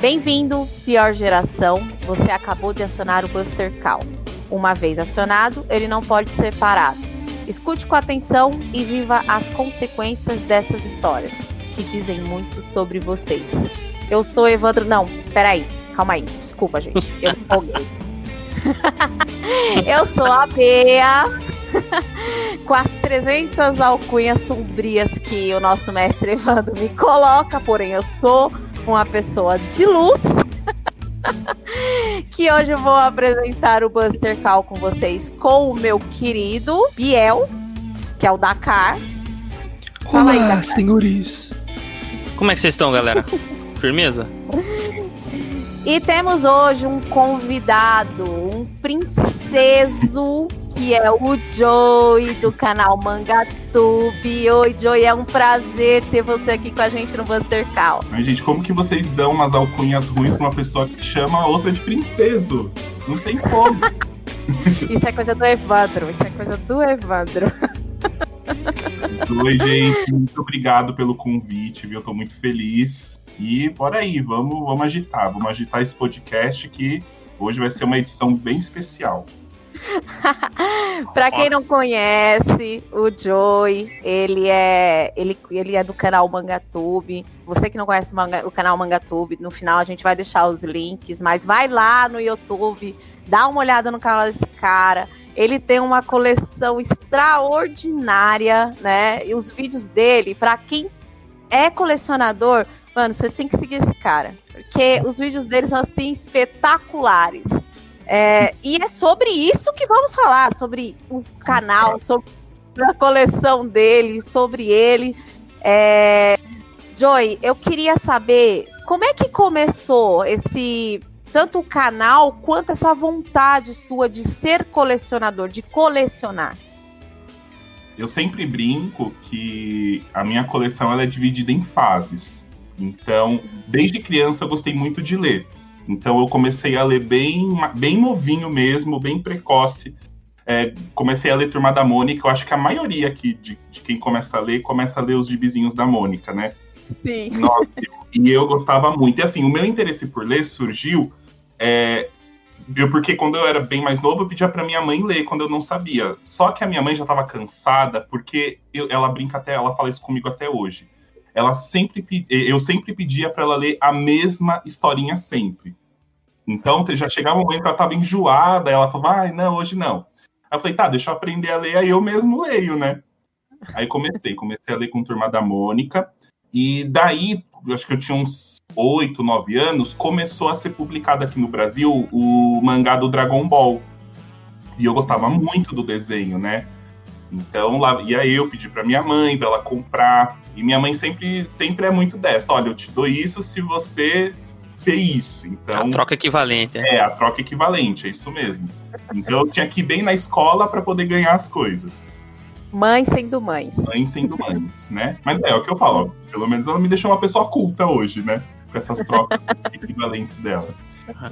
Bem-vindo, pior geração. Você acabou de acionar o Buster Call. Uma vez acionado, ele não pode ser parado. Escute com atenção e viva as consequências dessas histórias, que dizem muito sobre vocês. Eu sou Evandro. Não, peraí, calma aí. Desculpa, gente. Eu empolguei. Eu sou a Bea. com as 300 alcunhas sombrias que o nosso mestre Evandro me coloca, porém eu sou uma pessoa de luz. que hoje eu vou apresentar o Buster Call com vocês com o meu querido Biel, que é o Dakar. Fala Olá, aí, Dakar. senhores. Como é que vocês estão, galera? Firmeza? E temos hoje um convidado, um princeso que é o Joey do canal Mangatube. Oi, Joey, é um prazer ter você aqui com a gente no Buster Call. Mas, gente, como que vocês dão umas alcunhas ruins pra uma pessoa que chama a outra de princeso? Não tem como. isso é coisa do Evandro, isso é coisa do Evandro. Oi, gente, muito obrigado pelo convite, viu? Eu tô muito feliz. E bora aí, vamos, vamos agitar, vamos agitar esse podcast que hoje vai ser uma edição bem especial. pra quem não conhece, o Joey, ele é, ele, ele é do canal Mangatube. Você que não conhece o, manga, o canal Mangatube, no final a gente vai deixar os links, mas vai lá no YouTube, dá uma olhada no canal desse cara. Ele tem uma coleção extraordinária, né? E os vídeos dele, para quem é colecionador, mano, você tem que seguir esse cara. Porque os vídeos dele são assim espetaculares. É, e é sobre isso que vamos falar, sobre o canal, sobre a coleção dele, sobre ele. É, Joy, eu queria saber como é que começou esse tanto o canal quanto essa vontade sua de ser colecionador, de colecionar. Eu sempre brinco que a minha coleção ela é dividida em fases. Então, desde criança eu gostei muito de ler. Então eu comecei a ler bem, bem novinho mesmo, bem precoce. É, comecei a ler Turma da Mônica. Eu acho que a maioria aqui de, de, quem começa a ler, começa a ler os gibizinhos da Mônica, né? Sim. Nossa, e eu gostava muito. E assim, o meu interesse por ler surgiu. É, eu, porque quando eu era bem mais novo, eu pedia para minha mãe ler quando eu não sabia. Só que a minha mãe já estava cansada, porque eu, ela brinca até, ela fala isso comigo até hoje. Ela sempre, eu sempre pedia para ela ler a mesma historinha sempre. Então, já chegava um momento que ela estava enjoada, ela falava, ai, não, hoje não. Aí eu falei, tá, deixa eu aprender a ler, aí eu mesmo leio, né? Aí comecei, comecei a ler com Turma da Mônica, e daí, acho que eu tinha uns oito, nove anos, começou a ser publicado aqui no Brasil o mangá do Dragon Ball. E eu gostava muito do desenho, né? Então, lá, aí eu pedi para minha mãe para ela comprar. E minha mãe sempre, sempre é muito dessa: olha, eu te dou isso se você ser isso. Então, a troca equivalente. É. é, a troca equivalente, é isso mesmo. Então eu tinha que ir bem na escola para poder ganhar as coisas. Mãe sendo mães. Mãe sendo mães, né? Mas é, é o que eu falo, ó, pelo menos ela me deixou uma pessoa culta hoje, né? Com essas trocas equivalentes dela.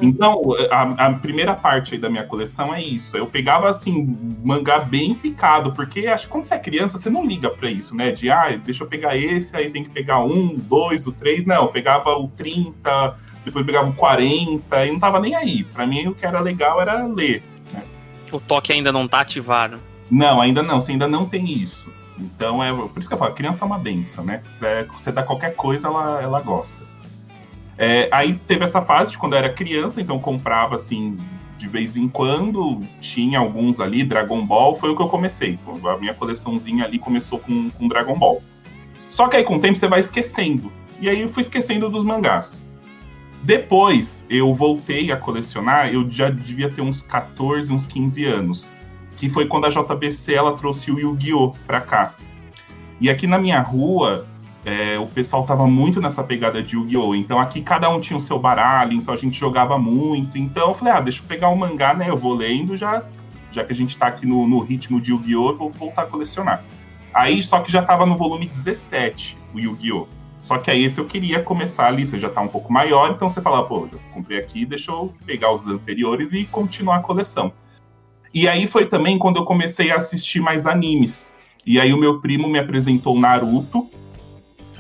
Então, a, a, primeira parte aí da minha coleção é isso. Eu pegava, assim, mangá bem picado, porque acho que quando você é criança, você não liga para isso, né? De, ah, deixa eu pegar esse, aí tem que pegar um, dois, o três. Não, eu pegava o 30, depois pegava 40 e não tava nem aí. Para mim, o que era legal era ler. Né? O toque ainda não tá ativado. Não, ainda não. Você ainda não tem isso. Então, é por isso que eu falo, criança é uma benção, né? É, você dá qualquer coisa, ela, ela gosta. É, aí teve essa fase de quando eu era criança, então comprava assim de vez em quando, tinha alguns ali, Dragon Ball, foi o que eu comecei. A minha coleçãozinha ali começou com, com Dragon Ball. Só que aí com o tempo você vai esquecendo. E aí eu fui esquecendo dos mangás. Depois eu voltei a colecionar, eu já devia ter uns 14, uns 15 anos, que foi quando a JBC ela trouxe o Yu-Gi-Oh para cá. E aqui na minha rua, é, o pessoal tava muito nessa pegada de Yu-Gi-Oh! Então aqui cada um tinha o seu baralho, então a gente jogava muito. Então eu falei, ah, deixa eu pegar o um mangá, né? Eu vou lendo já, já que a gente tá aqui no, no ritmo de Yu-Gi-Oh! Vou voltar a colecionar. Aí, só que já tava no volume 17, o Yu-Gi-Oh! Só que aí esse eu queria começar ali, você já tá um pouco maior, então você fala, pô, eu comprei aqui, deixa eu pegar os anteriores e continuar a coleção. E aí foi também quando eu comecei a assistir mais animes. E aí o meu primo me apresentou Naruto,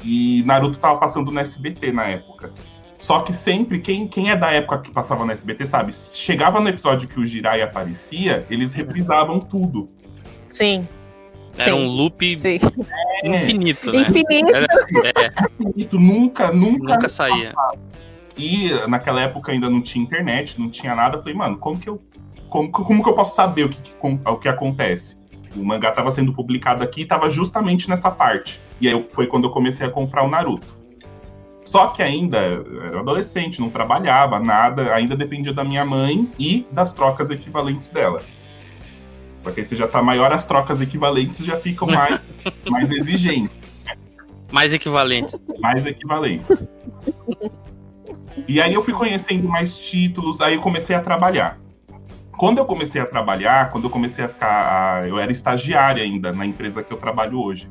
e Naruto tava passando no SBT na época. Só que sempre, quem, quem é da época que passava na SBT, sabe? Chegava no episódio que o Jirai aparecia, eles reprisavam tudo. Sim. Era Sim. um loop Sim. infinito, né? Infinito. Era, é, Infinito, nunca, nunca. nunca saía. E naquela época ainda não tinha internet, não tinha nada. Eu falei, mano, como que eu, como, que- como que eu posso saber o que, que com- o que acontece? O mangá estava sendo publicado aqui e estava justamente nessa parte. E aí foi quando eu comecei a comprar o Naruto. Só que ainda era adolescente, não trabalhava, nada, ainda dependia da minha mãe e das trocas equivalentes dela. Só que aí você já tá maior, as trocas equivalentes já ficam mais, mais exigentes Mais equivalente. mais equivalentes. E aí eu fui conhecendo mais títulos, aí eu comecei a trabalhar. Quando eu comecei a trabalhar, quando eu comecei a ficar. Eu era estagiária ainda na empresa que eu trabalho hoje.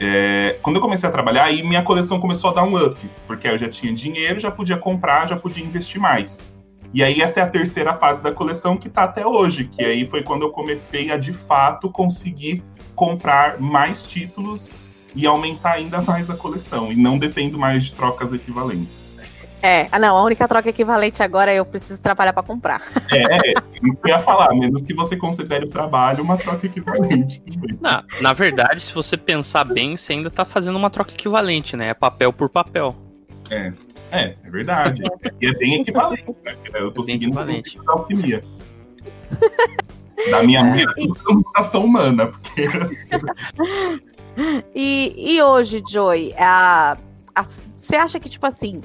É, quando eu comecei a trabalhar, aí minha coleção começou a dar um up, porque aí eu já tinha dinheiro, já podia comprar, já podia investir mais. E aí essa é a terceira fase da coleção que tá até hoje, que aí foi quando eu comecei a de fato conseguir comprar mais títulos e aumentar ainda mais a coleção. E não dependo mais de trocas equivalentes. É, ah, não, a única troca equivalente agora é eu preciso trabalhar pra comprar. É, é isso que eu ia falar, menos que você considere o trabalho uma troca equivalente também. Na, na verdade, se você pensar bem, você ainda tá fazendo uma troca equivalente, né? É papel por papel. É, é verdade. E é bem equivalente, né? Eu tô É seguindo o da alquimia. Da minha mãe, transmutação humana, porque E, e hoje, Joey, a, a- você acha que, tipo assim,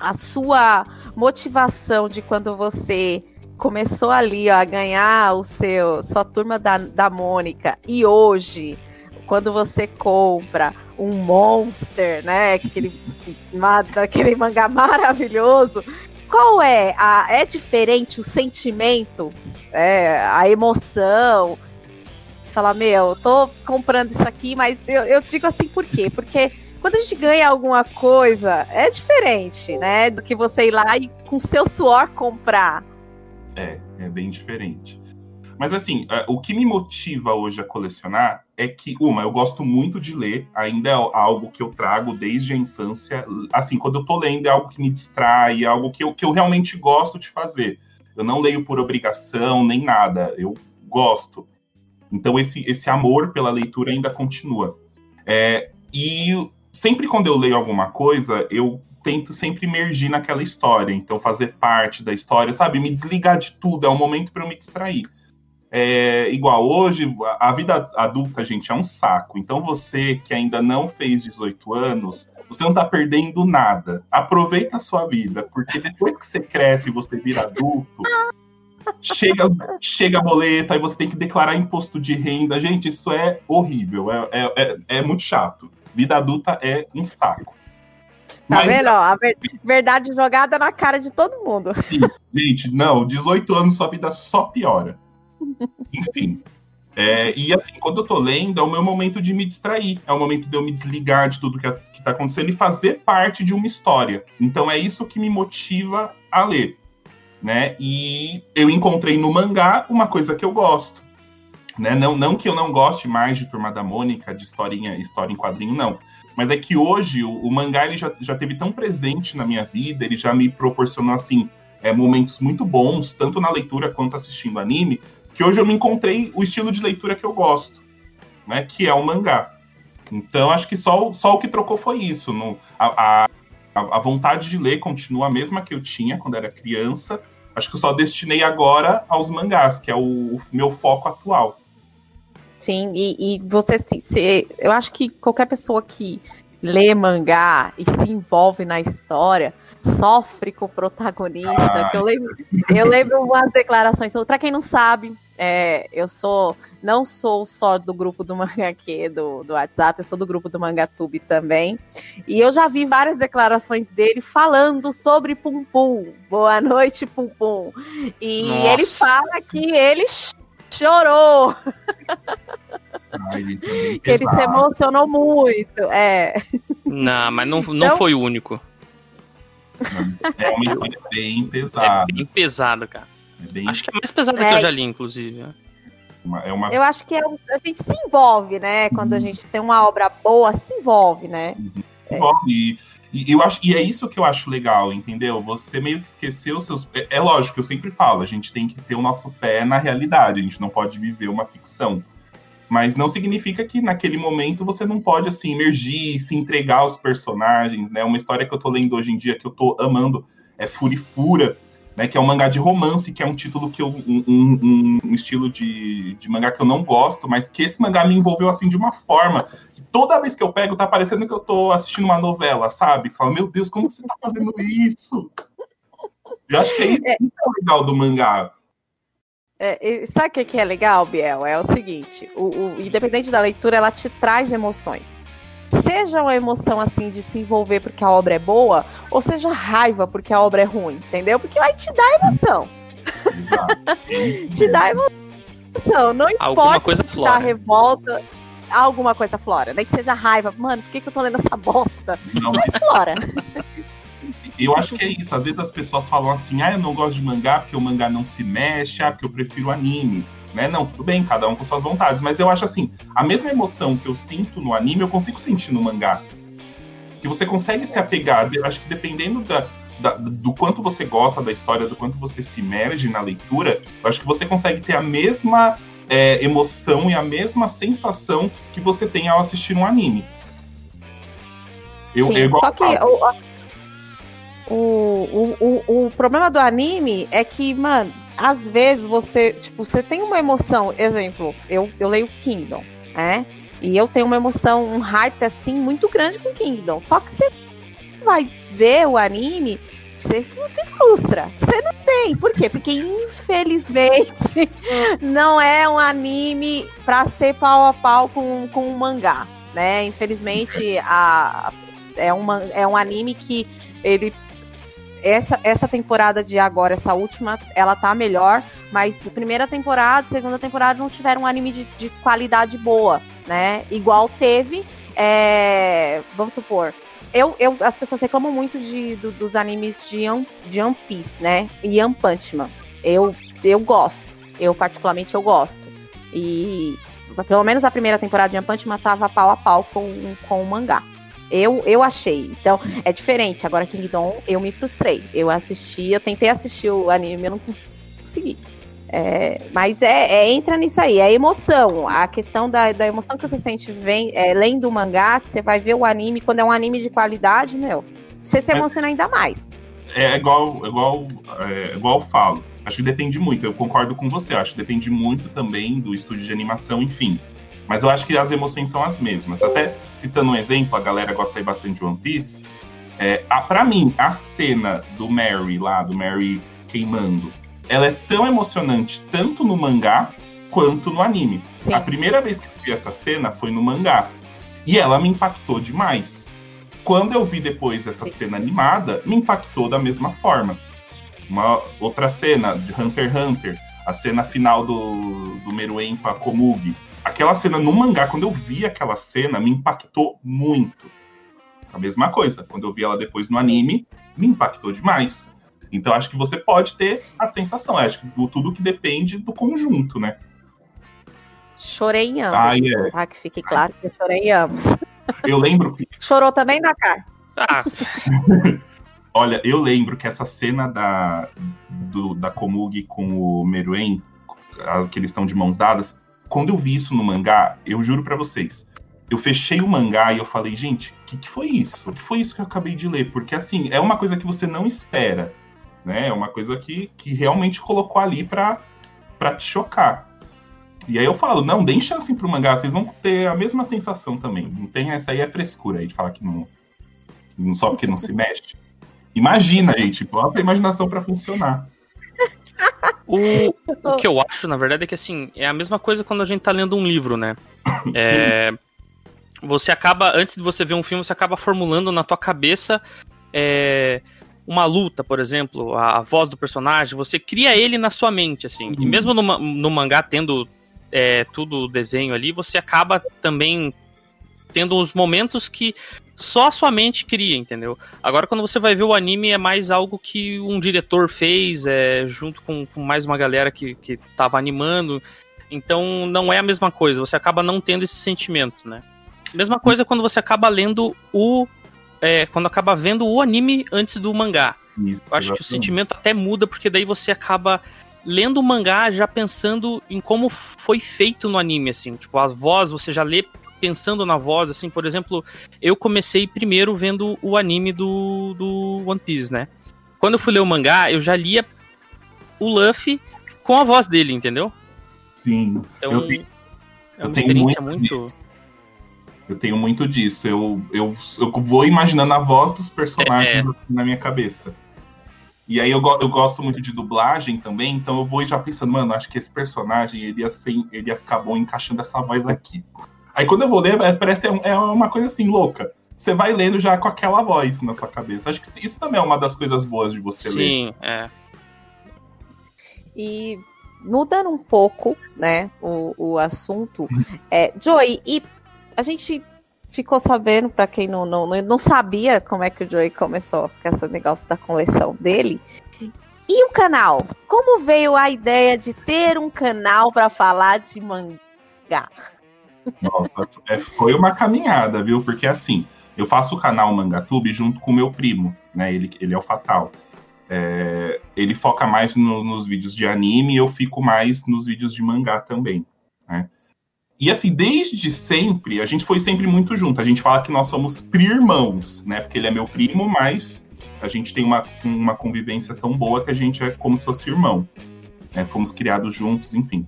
a sua motivação de quando você começou ali ó, a ganhar o seu sua turma da, da Mônica e hoje, quando você compra um Monster, né? Aquele, aquele mangá maravilhoso. Qual é? A, é diferente o sentimento, é, a emoção? Falar, meu, eu tô comprando isso aqui, mas eu, eu digo assim por quê? Porque quando a gente ganha alguma coisa, é diferente, né? Do que você ir lá e com seu suor comprar. É, é bem diferente. Mas assim, é, o que me motiva hoje a colecionar é que, uma, eu gosto muito de ler, ainda é algo que eu trago desde a infância. Assim, quando eu tô lendo, é algo que me distrai, é algo que eu, que eu realmente gosto de fazer. Eu não leio por obrigação, nem nada. Eu gosto. Então, esse, esse amor pela leitura ainda continua. É, e sempre quando eu leio alguma coisa, eu tento sempre emergir naquela história. Então, fazer parte da história, sabe? Me desligar de tudo. É um momento para eu me distrair. É, igual hoje, a vida adulta, gente, é um saco. Então, você que ainda não fez 18 anos, você não tá perdendo nada. Aproveita a sua vida, porque depois que você cresce e você vira adulto, chega, chega a boleta, aí você tem que declarar imposto de renda. Gente, isso é horrível, é, é, é, é muito chato. Vida adulta é um saco. Tá Mas, vendo? ó? A ver- verdade jogada na cara de todo mundo. Gente, não, 18 anos sua vida só piora. Enfim. É, e assim, quando eu tô lendo, é o meu momento de me distrair. É o momento de eu me desligar de tudo que, que tá acontecendo e fazer parte de uma história. Então é isso que me motiva a ler. Né? E eu encontrei no mangá uma coisa que eu gosto. Né? Não, não que eu não goste mais de Turma da Mônica, de historinha, história em quadrinho, não. Mas é que hoje o, o mangá ele já, já teve tão presente na minha vida, ele já me proporcionou assim é, momentos muito bons, tanto na leitura quanto assistindo anime, que hoje eu me encontrei o estilo de leitura que eu gosto, né? Que é o mangá. Então acho que só, só o que trocou foi isso. No, a, a, a vontade de ler continua a mesma que eu tinha quando era criança. Acho que eu só destinei agora aos mangás, que é o, o meu foco atual. Sim, e, e você se, se- Eu acho que qualquer pessoa que lê mangá e se envolve na história sofre com o protagonista. Ah. que eu lembro, eu lembro umas declarações. Pra quem não sabe, é, eu sou. Não sou só do grupo do Mangaque do, do WhatsApp, eu sou do grupo do Mangatube também. E eu já vi várias declarações dele falando sobre Pum Pum. Boa noite, Pum Pum. E Nossa. ele fala que ele chorou. Ah, ele, que ele se emocionou muito. É. Não, mas não, não Então- foi o único. É uma história bem É pesada. bem pesado, cara. É, bem, Acho que é a mais pesada É. que eu já li, inclusive. né? é uma Eu acho que é um- a gente se envolve, né? Quando a Uhum. gente tem uma obra boa, se envolve, né? envolve. E, E, eu acho, e é isso que eu acho legal, entendeu? Você meio que esqueceu seus. É, é lógico, eu sempre falo, a gente tem que ter o nosso pé na realidade, a gente não pode viver uma ficção. Mas não significa que naquele momento você não pode assim emergir, se entregar aos personagens, né? Uma história que eu tô lendo hoje em dia que eu tô amando é Furifura, né? Que é um mangá de romance, que é um título que eu um, um, um, estilo de, de mangá que eu não gosto, mas que esse mangá me envolveu assim de uma forma que toda vez que eu pego tá parecendo que eu tô assistindo uma novela, sabe? Você fala, meu Deus, como você tá fazendo isso? Eu acho que é isso que é legal do mangá. É, sabe o que é legal, Biel? É o seguinte: o, o, independente da leitura, ela te traz emoções. Seja uma emoção assim de se envolver porque a obra é boa, ou seja raiva porque a obra é ruim, entendeu? Porque vai te dar emoção. te dá emoção. Não importa coisa se te dá revolta, alguma coisa flora. Nem que seja raiva. Mano, por que, que eu tô lendo essa bosta? Não, mas flora. Eu acho que é isso. Às vezes as pessoas falam assim: ah, eu não gosto de mangá porque o mangá não se mexe, ah, porque eu prefiro anime. Né? Não, tudo bem, cada um com suas vontades. Mas eu acho assim: a mesma emoção que eu sinto no anime, eu consigo sentir no mangá. Que você consegue se apegar. Eu acho que dependendo da, da, do quanto você gosta da história, do quanto você se imerge na leitura, eu acho que você consegue ter a mesma é, emoção e a mesma sensação que você tem ao assistir um anime. Eu, Sim, eu só que o, o, o, o problema do anime é que, mano, às vezes você, tipo, você tem uma emoção, exemplo, eu, eu leio Kingdom, né? E eu tenho uma emoção, um hype assim muito grande com Kingdom. Só que você vai ver o anime, você se frustra. Você não tem. Por quê? Porque infelizmente não é um anime para ser pau a pau com, com um mangá, né? Infelizmente a, é, uma, é um anime que ele essa, essa temporada de agora, essa última, ela tá melhor, mas primeira temporada, segunda temporada não tiveram um anime de, de qualidade boa, né? Igual teve, é, vamos supor, eu, eu, as pessoas reclamam muito de, do, dos animes de, de One Piece, né? E One Punch Man. Eu, eu gosto. Eu, particularmente, eu gosto. E pelo menos a primeira temporada de One Punch Man tava pau a pau com, com o mangá. Eu, eu achei. Então, é diferente. Agora, Kingdom, eu me frustrei. Eu assisti, eu tentei assistir o anime, eu não consegui. É, mas é, é, entra nisso aí, é emoção. A questão da, da emoção que você sente vem, é, lendo o mangá, você vai ver o anime, quando é um anime de qualidade, meu, você se é. emociona é, ainda mais. É igual, igual, é, igual eu falo. Acho que depende muito, eu concordo com você, acho que depende muito também do estúdio de animação, enfim. Mas eu acho que as emoções são as mesmas. Até citando um exemplo, a galera gosta aí bastante de One Piece. É, a, pra mim, a cena do Mary lá, do Mary queimando, ela é tão emocionante tanto no mangá quanto no anime. Sim. A primeira vez que eu vi essa cena foi no mangá. E ela me impactou demais. Quando eu vi depois essa Sim. cena animada, me impactou da mesma forma. Uma outra cena de Hunter x Hunter, a cena final do, do Meruem com a Komugi aquela cena no mangá, quando eu vi aquela cena, me impactou muito. A mesma coisa, quando eu vi ela depois no anime, me impactou demais. Então acho que você pode ter a sensação. Acho que tudo que depende do conjunto, né? Chorei em ambos. Ah, é. Tá, que fique claro que eu chorei em ambos. Eu lembro que. Chorou também, Dakar? Ah. Olha, eu lembro que essa cena da, do, da Komugi com o Meruem, que eles estão de mãos dadas, quando eu vi isso no mangá, eu juro para vocês, eu fechei o mangá e eu falei, gente, o que, que foi isso? O que foi isso que eu acabei de ler? Porque, assim, é uma coisa que você não espera, né? É uma coisa que, que realmente colocou ali pra, pra te chocar. E aí eu falo, não, deem chance pro mangá, vocês vão ter a mesma sensação também. Não tem essa aí é frescura aí de falar que não, só porque não se mexe. Imagina aí, tipo, a imaginação para funcionar. O, o que eu acho, na verdade, é que assim, é a mesma coisa quando a gente tá lendo um livro, né? É, você acaba, antes de você ver um filme, você acaba formulando na tua cabeça é, uma luta, por exemplo, a, a, voz do personagem, você cria ele na sua mente, assim. Uhum. E mesmo no, no mangá tendo é, tudo o desenho ali, você acaba também tendo os momentos que só a sua mente cria, entendeu? Agora, quando você vai ver o anime, é mais algo que um diretor fez, é, junto com, com mais uma galera que, que tava animando. Então, não é a mesma coisa, você acaba não tendo esse sentimento, né? Mesma coisa quando você acaba lendo o é, quando acaba vendo o anime antes do mangá. Isso, Eu acho que o sentimento até muda, porque daí você acaba lendo o mangá já pensando em como foi feito no anime, assim. Tipo, as vozes, você já lê pensando na voz, assim. Por exemplo, eu comecei primeiro vendo o anime do, do One Piece, né? Quando eu fui ler o mangá, eu já lia o Luffy com a voz dele, entendeu? Sim. Então, Eu tenho- é uma eu tenho experiência muito muito... Eu tenho muito disso. Eu, eu, eu vou imaginando a voz dos personagens É. na minha cabeça. E aí eu, eu gosto muito de dublagem também, então eu vou já pensando, mano, acho que esse personagem ele ia, ser, ele ia ficar bom encaixando essa voz aqui. Aí quando eu vou ler, é- parece é uma coisa assim, louca. Você vai lendo já com aquela voz na sua cabeça. Acho que isso também é uma das coisas boas de você ler. Sim, é. E mudando um pouco, né, o, o assunto, é, Joey, e a gente ficou sabendo, para quem não, não, não não sabia como é que o Joey começou com esse negócio da coleção dele. E o canal? Como veio a ideia de ter um canal para falar de mangá? Nossa, é, foi uma caminhada, viu? Porque assim, eu faço o canal Mangatube junto com meu primo, né? Ele, ele é o Fatal. É, ele foca mais no- nos vídeos de anime e eu fico mais nos vídeos de mangá também, né? E assim, desde sempre, a gente foi sempre muito junto. A gente fala que nós somos pri-irmãos, né? Porque ele é meu primo, mas a gente tem uma, uma convivência tão boa que a gente é como se fosse irmão. né? Fomos criados juntos, enfim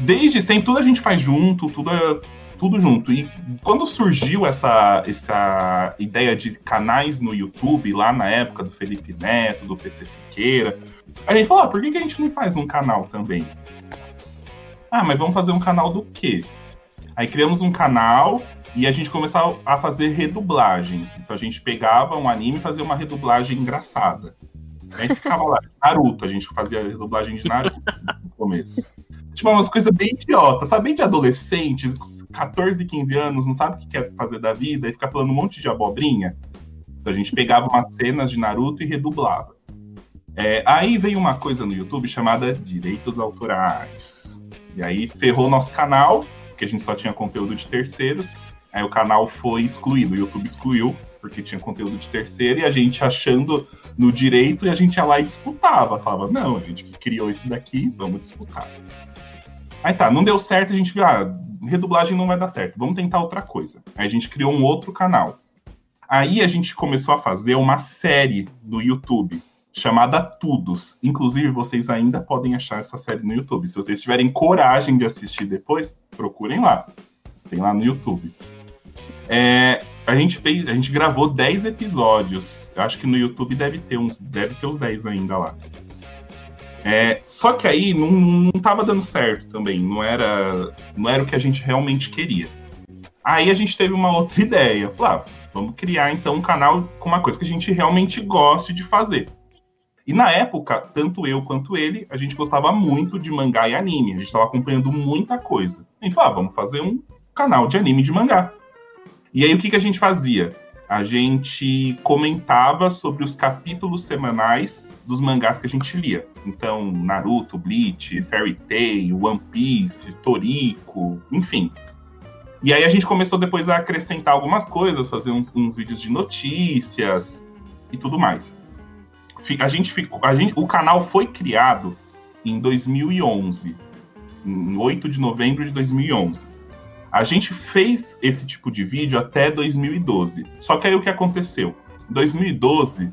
desde sempre, tudo a gente faz junto, tudo é tudo junto. E quando surgiu essa, essa ideia de canais no YouTube, lá na época do Felipe Neto, do PC Siqueira, a gente falou, ah, por que, que a gente não faz um canal também? Ah, mas vamos fazer um canal do quê? Aí criamos um canal e a gente começou a fazer redublagem. Então a gente pegava um anime e fazia uma redublagem engraçada. A gente ficava lá, Naruto, a gente fazia a redublagem de Naruto no começo. Tipo, umas coisas bem idiota, sabe? Bem de adolescente, 14, 15 anos, não sabe o que quer fazer da vida e fica falando um monte de abobrinha. Então a gente pegava umas cenas de Naruto e redublava. É, aí veio uma coisa no YouTube chamada Direitos Autorais. E aí ferrou nosso canal, porque a gente só tinha conteúdo de terceiros. Aí o canal foi excluído, o YouTube excluiu, porque tinha conteúdo de terceiro, e a gente achando no direito, e a gente ia lá e disputava. Falava, não, a gente que criou isso daqui, vamos disputar. Aí tá, não deu certo, a gente viu, ah, redublagem não vai dar certo, vamos tentar outra coisa. Aí a gente criou um outro canal. Aí a gente começou a fazer uma série no YouTube chamada Tudos. Inclusive, vocês ainda podem achar essa série no YouTube. Se vocês tiverem coragem de assistir depois, procurem lá. Tem lá no YouTube. É, a gente fez, a gente gravou 10 episódios. Eu acho que no YouTube deve ter uns, deve ter uns 10 ainda lá. É, só que aí não, não tava dando certo também, não era, não era o que a gente realmente queria. Aí a gente teve uma outra ideia. Falei, ah, vamos criar então um canal com uma coisa que a gente realmente goste de fazer. E na época, tanto eu quanto ele, a gente gostava muito de mangá e anime. A gente estava acompanhando muita coisa. A gente falou, ah, vamos fazer um canal de anime de mangá. E aí o que, que a gente fazia? A gente comentava sobre os capítulos semanais dos mangás que a gente lia. Então, Naruto, Bleach, Fairy Tail, One Piece, Toriko, enfim. E aí a gente começou depois a acrescentar algumas coisas, fazer uns, uns vídeos de notícias e tudo mais. A gente ficou, a gente, o canal foi criado em 2011, em 8 de novembro de 2011. A gente fez esse tipo de vídeo até 2012. Só que aí o que aconteceu? Em 2012,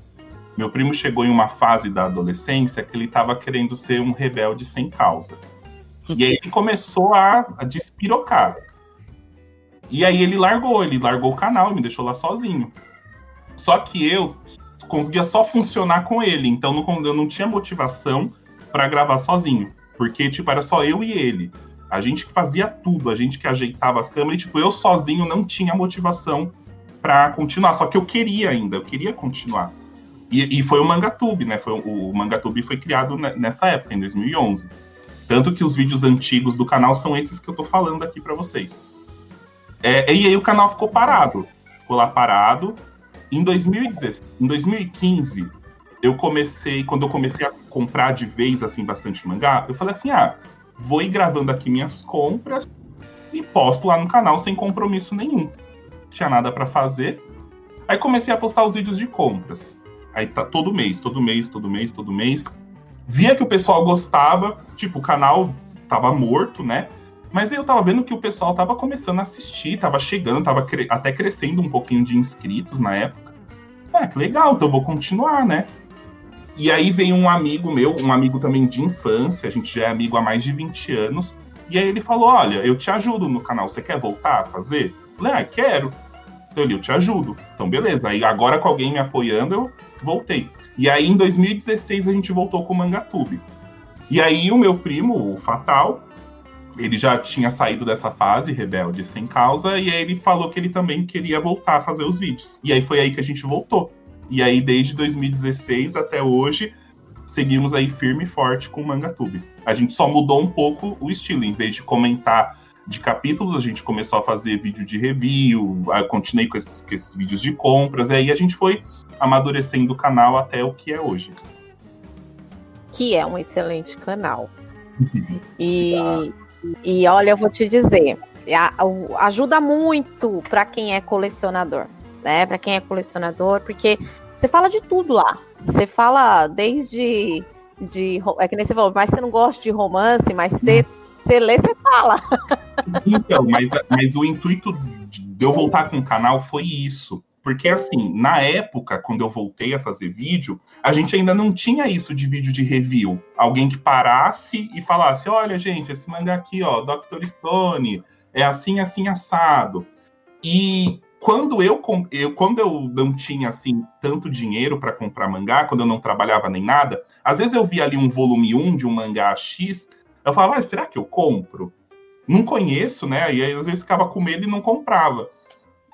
meu primo chegou em uma fase da adolescência que ele estava querendo ser um rebelde sem causa. E aí ele começou a, a despirocar. E aí ele largou, ele largou o canal e me deixou lá sozinho. Só que eu conseguia só funcionar com ele, então eu não tinha motivação para gravar sozinho. Porque, tipo, era só eu e ele. A gente que fazia tudo, a gente que ajeitava as câmeras, e, tipo, eu sozinho não tinha motivação para continuar. Só que eu queria ainda, eu queria continuar. E, e foi o Mangatube, né? Foi, o, o Mangatube foi criado ne- nessa época, em 2011. Tanto que os vídeos antigos do canal são esses que eu tô falando aqui para vocês. É, e aí o canal ficou parado. Ficou lá parado. Em, 2016, em 2015, eu comecei, quando eu comecei a comprar de vez, assim, bastante mangá, eu falei assim, ah, vou ir gravando aqui minhas compras e posto lá no canal sem compromisso nenhum. Tinha nada para fazer. Aí comecei a postar os vídeos de compras. Aí tá todo mês, todo mês, todo mês, todo mês. Via que o pessoal gostava, tipo, o canal tava morto, né? Mas aí eu tava vendo que o pessoal tava começando a assistir, tava chegando, tava cre até crescendo um pouquinho de inscritos na época. É, que legal, então eu vou continuar, né? E aí vem um amigo meu, um amigo também de infância, a gente já é amigo há mais de 20 anos. E aí ele falou: Olha, eu te ajudo no canal, você quer voltar a fazer? Eu falei, ah, quero. Então ele, eu te ajudo. Então, beleza. Aí agora com alguém me apoiando, eu voltei. E aí em 2016 a gente voltou com o Mangatube. E aí o meu primo, o Fatal, ele já tinha saído dessa fase rebelde sem causa, e aí ele falou que ele também queria voltar a fazer os vídeos. E aí foi aí que a gente voltou. E aí, desde 2016 até hoje, seguimos aí firme e forte com o Mangatube. A gente só mudou um pouco o estilo, em vez de comentar de capítulos, a gente começou a fazer vídeo de review, continuei com esses, com esses vídeos de compras, e aí a gente foi amadurecendo o canal até o que é hoje. Que é um excelente canal. e, e olha, eu vou te dizer, ajuda muito para quem é colecionador, né? Para quem é colecionador, porque você fala de tudo lá. Você fala desde de é que nem você falou, mas você não gosta de romance, mas você você lê, você fala. Então, mas, mas o intuito de eu voltar com o canal foi isso. Porque, assim, na época, quando eu voltei a fazer vídeo, a gente ainda não tinha isso de vídeo de review. Alguém que parasse e falasse: olha, gente, esse mangá aqui, ó, Dr. Stone, é assim, assim, assado. E quando eu, eu, quando eu não tinha assim tanto dinheiro para comprar mangá, quando eu não trabalhava nem nada, às vezes eu via ali um volume 1 de um mangá X, eu falava, ah, será que eu compro? Não conheço, né? E aí às vezes ficava com medo e não comprava.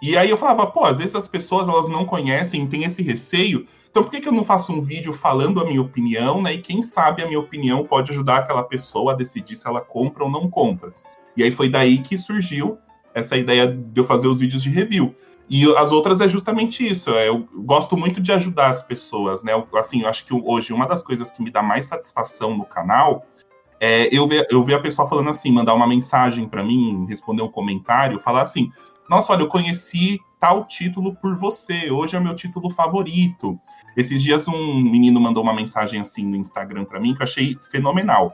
E aí eu falava, pô, às vezes as pessoas elas não conhecem, têm esse receio, então por que, que eu não faço um vídeo falando a minha opinião, né? E quem sabe a minha opinião pode ajudar aquela pessoa a decidir se ela compra ou não compra. E aí foi daí que surgiu essa ideia de eu fazer os vídeos de review. E as outras é justamente isso. É, eu gosto muito de ajudar as pessoas, né? Assim, eu acho que hoje uma das coisas que me dá mais satisfação no canal é eu ver, eu ver a pessoa falando assim, mandar uma mensagem para mim, responder um comentário, falar assim: Nossa, olha, eu conheci tal título por você, hoje é meu título favorito. Esses dias um menino mandou uma mensagem assim no Instagram para mim que eu achei fenomenal.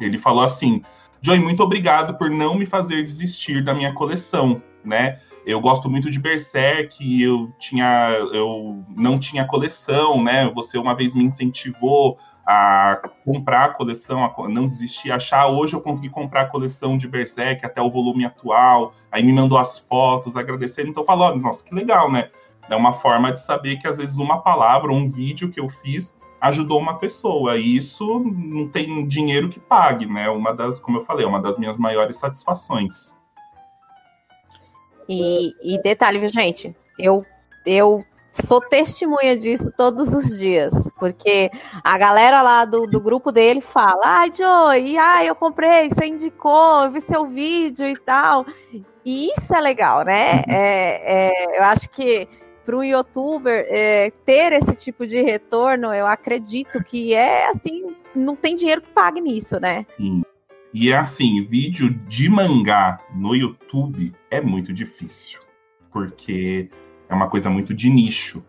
Ele falou assim: Joy, muito obrigado por não me fazer desistir da minha coleção, né? Eu gosto muito de Berserk, eu tinha, eu não tinha coleção, né? Você uma vez me incentivou a comprar a coleção, a não desistir, achar. Hoje eu consegui comprar a coleção de Berserk até o volume atual. Aí me mandou as fotos, agradecendo. Então falou, nossa, que legal, né? É uma forma de saber que às vezes uma palavra, um vídeo que eu fiz ajudou uma pessoa. E isso não tem dinheiro que pague, né? Uma das, como eu falei, é uma das minhas maiores satisfações. E, e detalhe, viu, gente? Eu, eu sou testemunha disso todos os dias, porque a galera lá do, do grupo dele fala: ai, Joey, ai, eu comprei, você indicou, eu vi seu vídeo e tal. E isso é legal, né? Uhum. É, é, eu acho que para um youtuber é, ter esse tipo de retorno, eu acredito que é assim, não tem dinheiro que pague nisso, né? Sim. E é assim, vídeo de mangá no YouTube é muito difícil, porque é uma coisa muito de nicho.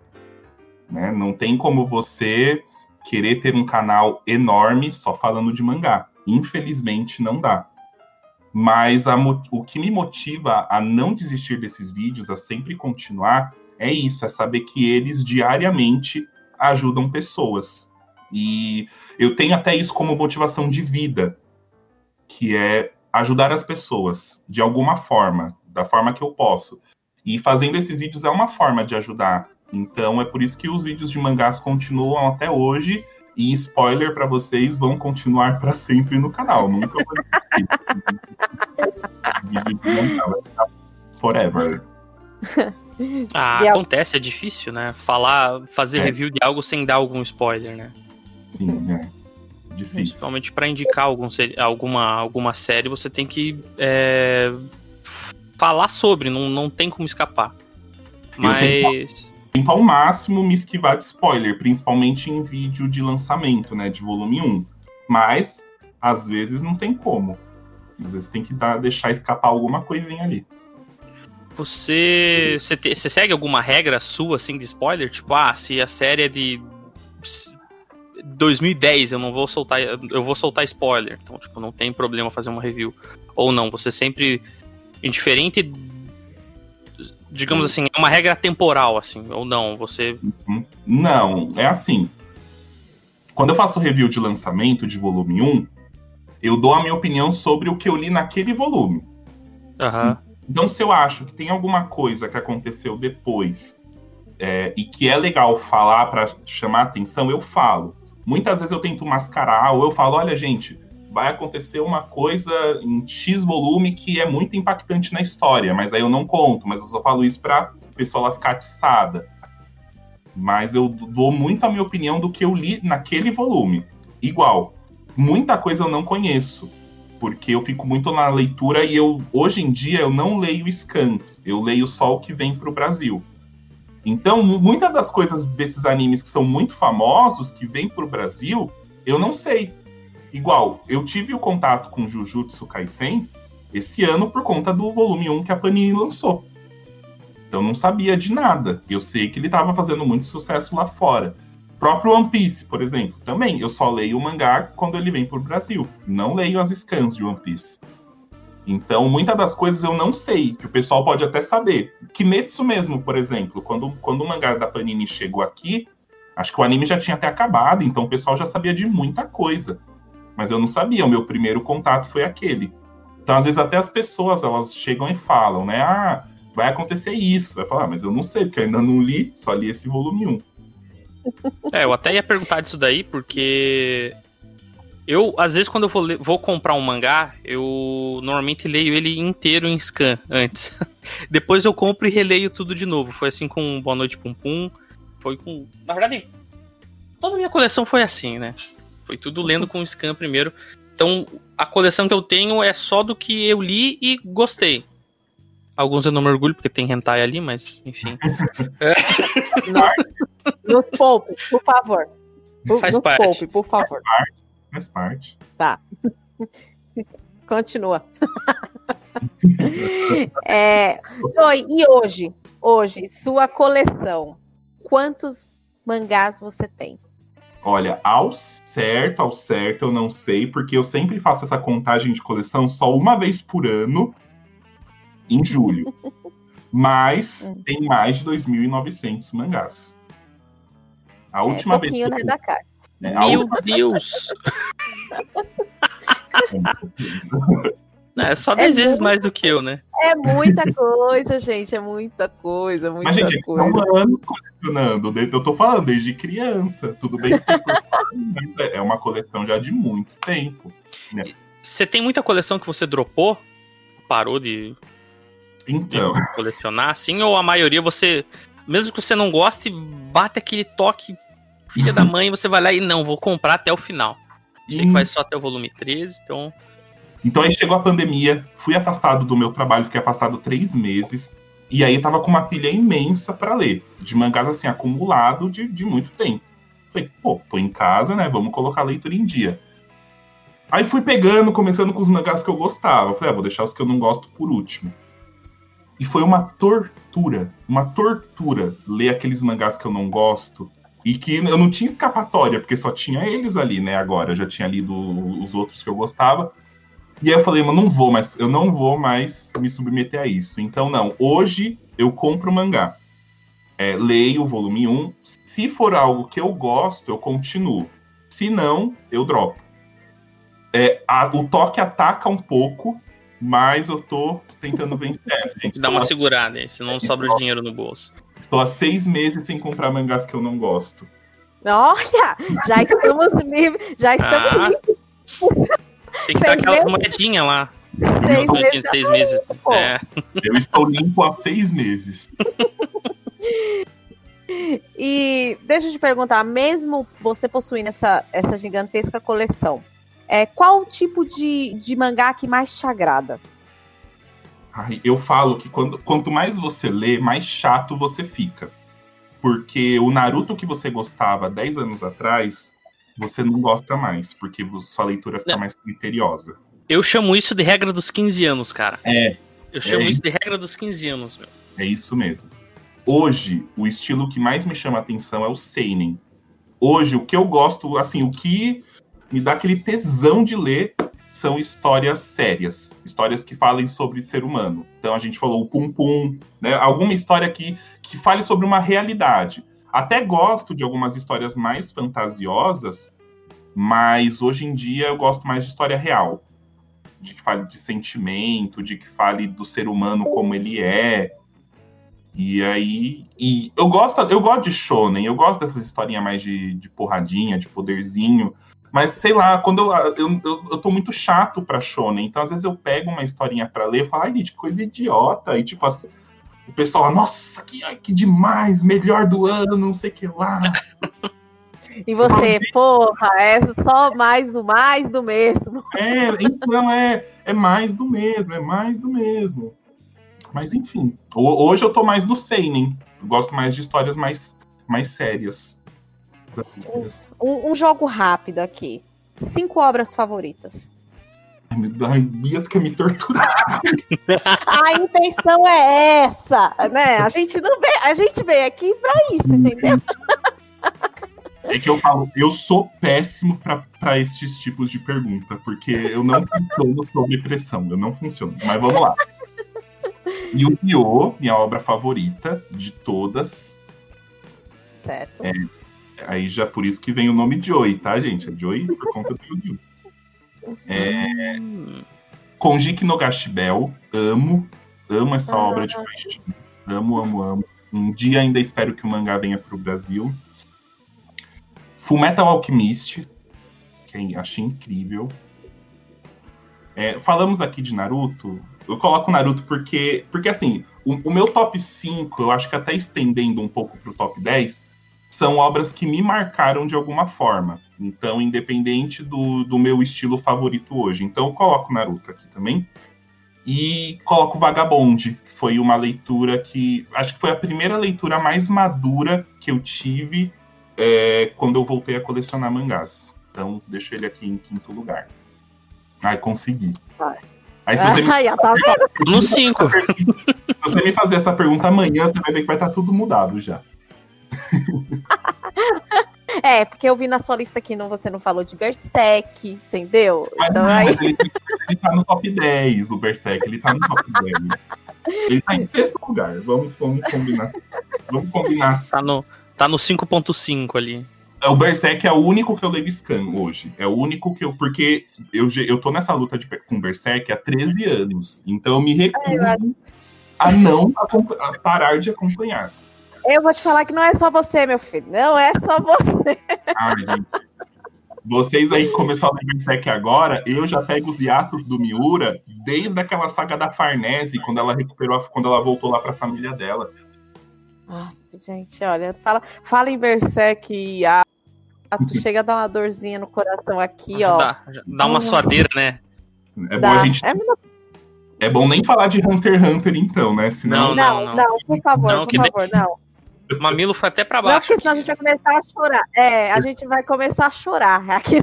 Né? Não tem como você querer ter um canal enorme só falando de mangá. Infelizmente, não dá. Mas a, o que me motiva a não desistir desses vídeos, a sempre continuar, é isso: é saber que eles diariamente ajudam pessoas. E eu tenho até isso como motivação de vida, que é ajudar as pessoas de alguma forma, da forma que eu posso. E fazendo esses vídeos é uma forma de ajudar. Então é por isso que os vídeos de mangás continuam até hoje. E spoiler para vocês, vão continuar para sempre no canal. Nunca vou desistir. vídeo de mangá vai ficar forever. Ah, acontece, é difícil, né? Falar, fazer é. review de algo sem dar algum spoiler, né? Sim, é. Difícil. Principalmente para indicar algum, alguma, alguma série, você tem que é, falar sobre, não, não tem como escapar. Mas. Tento ao máximo me esquivar de spoiler, principalmente em vídeo de lançamento, né? De volume 1. Mas, às vezes, não tem como. Às vezes tem que dar, deixar escapar alguma coisinha ali. Você, você, te, você segue alguma regra sua, assim, de spoiler? Tipo, ah, se a série é de 2010, eu não vou soltar, eu vou soltar spoiler. Então, tipo, não tem problema fazer uma review. Ou não, você sempre indiferente digamos assim, é uma regra temporal, assim, ou não? Você. Uhum. Não, é assim. Quando eu faço review de lançamento de volume 1, eu dou a minha opinião sobre o que eu li naquele volume. Uhum. Então, se eu acho que tem alguma coisa que aconteceu depois é, e que é legal falar para chamar atenção, eu falo. Muitas vezes eu tento mascarar, ou eu falo, olha, gente, vai acontecer uma coisa em X volume que é muito impactante na história, mas aí eu não conto, mas eu só falo isso para o pessoal lá ficar atiçada. Mas eu dou muito a minha opinião do que eu li naquele volume. Igual, muita coisa eu não conheço porque eu fico muito na leitura e eu hoje em dia eu não leio scan, eu leio só o que vem para o Brasil. Então, muitas das coisas desses animes que são muito famosos, que vêm para o Brasil, eu não sei. Igual, eu tive o contato com Jujutsu Kaisen esse ano por conta do volume 1 que a Panini lançou. Então, não sabia de nada. Eu sei que ele estava fazendo muito sucesso lá fora próprio One Piece, por exemplo, também eu só leio o mangá quando ele vem para o Brasil. Não leio as scans de One Piece. Então, muitas das coisas eu não sei, que o pessoal pode até saber. Kimetsu mesmo, por exemplo, quando, quando o mangá da Panini chegou aqui, acho que o anime já tinha até acabado, então o pessoal já sabia de muita coisa. Mas eu não sabia, o meu primeiro contato foi aquele. Então, às vezes, até as pessoas, elas chegam e falam, né? Ah, vai acontecer isso. Vai falar, ah, mas eu não sei, porque eu ainda não li, só li esse volume 1. É, eu até ia perguntar disso daí, porque eu, às vezes, quando eu vou, vou, comprar um mangá, eu normalmente leio ele inteiro em scan antes. Depois eu compro e releio tudo de novo. Foi assim com Boa Noite Pum Pum. Foi com. Na verdade, toda a minha coleção foi assim, né? Foi tudo lendo com scan primeiro. Então, a coleção que eu tenho é só do que eu li e gostei. Alguns eu não me orgulho porque tem hentai ali, mas enfim. Nos poupe, por favor. Faz Nos parte. poupe, por favor. Faz parte. Faz parte. Tá. Continua. é, Joy, e hoje? Hoje, sua coleção. Quantos mangás você tem? Olha, ao certo, ao certo, eu não sei, porque eu sempre faço essa contagem de coleção só uma vez por ano em julho. Mas hum. tem mais de 2.900 mangás. A é última vez. Que eu... né, da cara. É, Meu última... Deus! é só 10 é vezes mais do que eu, né? É muita coisa, gente. É muita coisa, muita Mas, gente, coisa. Estão anos colecionando. Eu tô falando desde criança. Tudo bem que é uma coleção já de muito tempo. Né? Você tem muita coleção que você dropou? Parou de então. colecionar, assim, ou a maioria você, mesmo que você não goste, bate aquele toque, filha da mãe, você vai lá e não, vou comprar até o final. Sei que vai só até o volume 13, então. Então aí chegou a pandemia, fui afastado do meu trabalho, fiquei afastado três meses. E aí tava com uma pilha imensa para ler, de mangás assim, acumulado de, de muito tempo. Falei, pô, tô em casa, né? Vamos colocar a leitura em dia. Aí fui pegando, começando com os mangás que eu gostava. Falei, ah, vou deixar os que eu não gosto por último. E foi uma tortura, uma tortura ler aqueles mangás que eu não gosto. E que eu não tinha escapatória, porque só tinha eles ali, né? Agora, eu já tinha lido os outros que eu gostava. E aí eu falei, mas não vou mais, eu não vou mais me submeter a isso. Então, não, hoje eu compro mangá. É, leio o volume 1. Se for algo que eu gosto, eu continuo. Se não, eu dropo. É, a, o toque ataca um pouco, mas eu tô tentando vencer essa, gente. Dá uma segurada aí, senão sobra o dinheiro no bolso. Estou há seis meses sem comprar mangás que eu não gosto. Olha, já estamos livres, já estamos ah, livres. Tem que dar aquelas moedinhas lá. Seis meses. Seis meses. É. Eu estou limpo há seis meses. E deixa eu te perguntar, mesmo você possuindo essa, essa gigantesca coleção, é, qual o tipo de, de mangá que mais te agrada? Ai, eu falo que quando, quanto mais você lê, mais chato você fica. Porque o Naruto que você gostava 10 anos atrás, você não gosta mais, porque sua leitura fica não. mais criteriosa. Eu chamo isso de regra dos 15 anos, cara. É. Eu chamo É isso de regra dos 15 anos, meu. É isso mesmo. Hoje, o estilo que mais me chama a atenção é o seinen. Hoje, o que eu gosto, assim, o que me dá aquele tesão de ler são histórias sérias, histórias que falem sobre ser humano. Então a gente falou o Pum Pum, né? Alguma história que, que fale sobre uma realidade. Até gosto de algumas histórias mais fantasiosas, mas hoje em dia eu gosto mais de história real. De que fale de sentimento, de que fale do ser humano como ele é. E aí. E eu gosto, eu gosto de Shonen, eu gosto dessas historinhas mais de, de porradinha, de poderzinho. Mas sei lá, quando eu, eu, eu, eu tô muito chato pra Shonen, então às vezes eu pego uma historinha pra ler e falo, ai, gente, que coisa idiota. E tipo, o pessoal, nossa, que, que demais, melhor do ano, não sei o que lá. E você, porra, é só mais do mais do mesmo. É, então é, é mais do mesmo, é mais do mesmo. Mas enfim, ho- hoje eu tô mais no Seinen. Eu gosto mais de histórias mais, mais sérias. Um, um jogo rápido aqui. Cinco obras favoritas. Ai, Bias quer me torturar. A intenção é essa, né? A gente não vê, a gente veio aqui pra isso, entendeu? É que eu falo, eu sou péssimo pra esses tipos de pergunta, porque eu não funciono sob pressão, eu não funciono. Mas vamos lá. Yu-Gi-Oh! minha obra favorita de todas. Certo. Aí já por isso que vem o nome Joy, tá, gente? É Joy por conta do Yu-Gi-Oh! É, Konjiki no Gashibel, amo, amo essa Ah. obra de paixão. Amo, amo, amo. Um dia ainda espero que o mangá venha pro Brasil. Fullmetal Alchemist, que eu achei incrível. É, falamos aqui de Naruto. Eu coloco Naruto porque, porque assim, o, o meu top 5, eu acho que até estendendo um pouco pro top 10, são obras que me marcaram de alguma forma. Então, independente do, do meu estilo favorito hoje. Então, eu coloco Naruto aqui também. E coloco Vagabond, que foi uma leitura que. Acho que foi a primeira leitura mais madura que eu tive é, quando eu voltei a colecionar mangás. Então, deixo ele aqui em quinto lugar. Ai, consegui. Vai. Aí, se você, me, Ai, ó, tá vendo? No 5. se você me fazer essa pergunta amanhã, você vai ver que vai estar tudo mudado já. É, porque eu vi na sua lista aqui, não, você não falou de Berserk, entendeu? Mas, Então não, aí. mas ele, ele tá no top 10, o Berserk. Ele tá no top 10. Ele tá em sexto lugar. Vamos, vamos combinar. Vamos combinar. Tá no, tá no 5.5 ali. O Berserk é o único que eu levo scan hoje. É o único que eu. Porque eu, eu tô nessa luta de, com Berserk há 13 anos. Então eu me recuso a não a parar de acompanhar. Eu vou te falar que não é só você, meu filho. Não é só você. Ai, gente. Vocês aí que começaram a ler Berserk agora, eu já pego os hiatos do Miura desde aquela saga da Farnese, quando ela recuperou, a- quando ela voltou lá pra família dela. Ah, gente, olha, fala, fala em Berserk e ah, tu chega a dar uma dorzinha no coração aqui, ó. Dá, dá uma suadeira, né? É bom, Dá. a gente, É, é bom nem falar de Hunter x Hunter, então, né? Senão, Não, não, não, por favor, Não, por favor, não. O mamilo foi até pra Não, baixo. porque senão a gente vai começar a chorar. É, a gente vai começar a chorar aqui.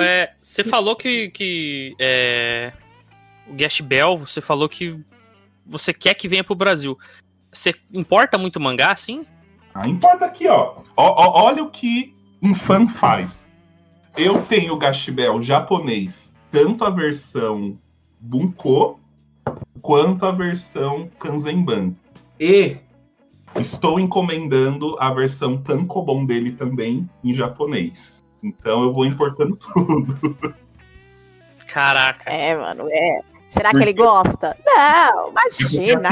É, você falou que, que é, o Gash Bell, você falou que você quer que venha pro Brasil. Você importa muito mangá, assim? Ah, importa aqui, ó. Ó, ó. Olha o que um fã faz. Eu tenho o Gashibel japonês, tanto a versão Bunko quanto a versão Kanzenban. E estou encomendando a versão Tankobon dele também em japonês. Então eu vou importando tudo. Caraca. É, mano, é. Será que ele gosta? Não, imagina.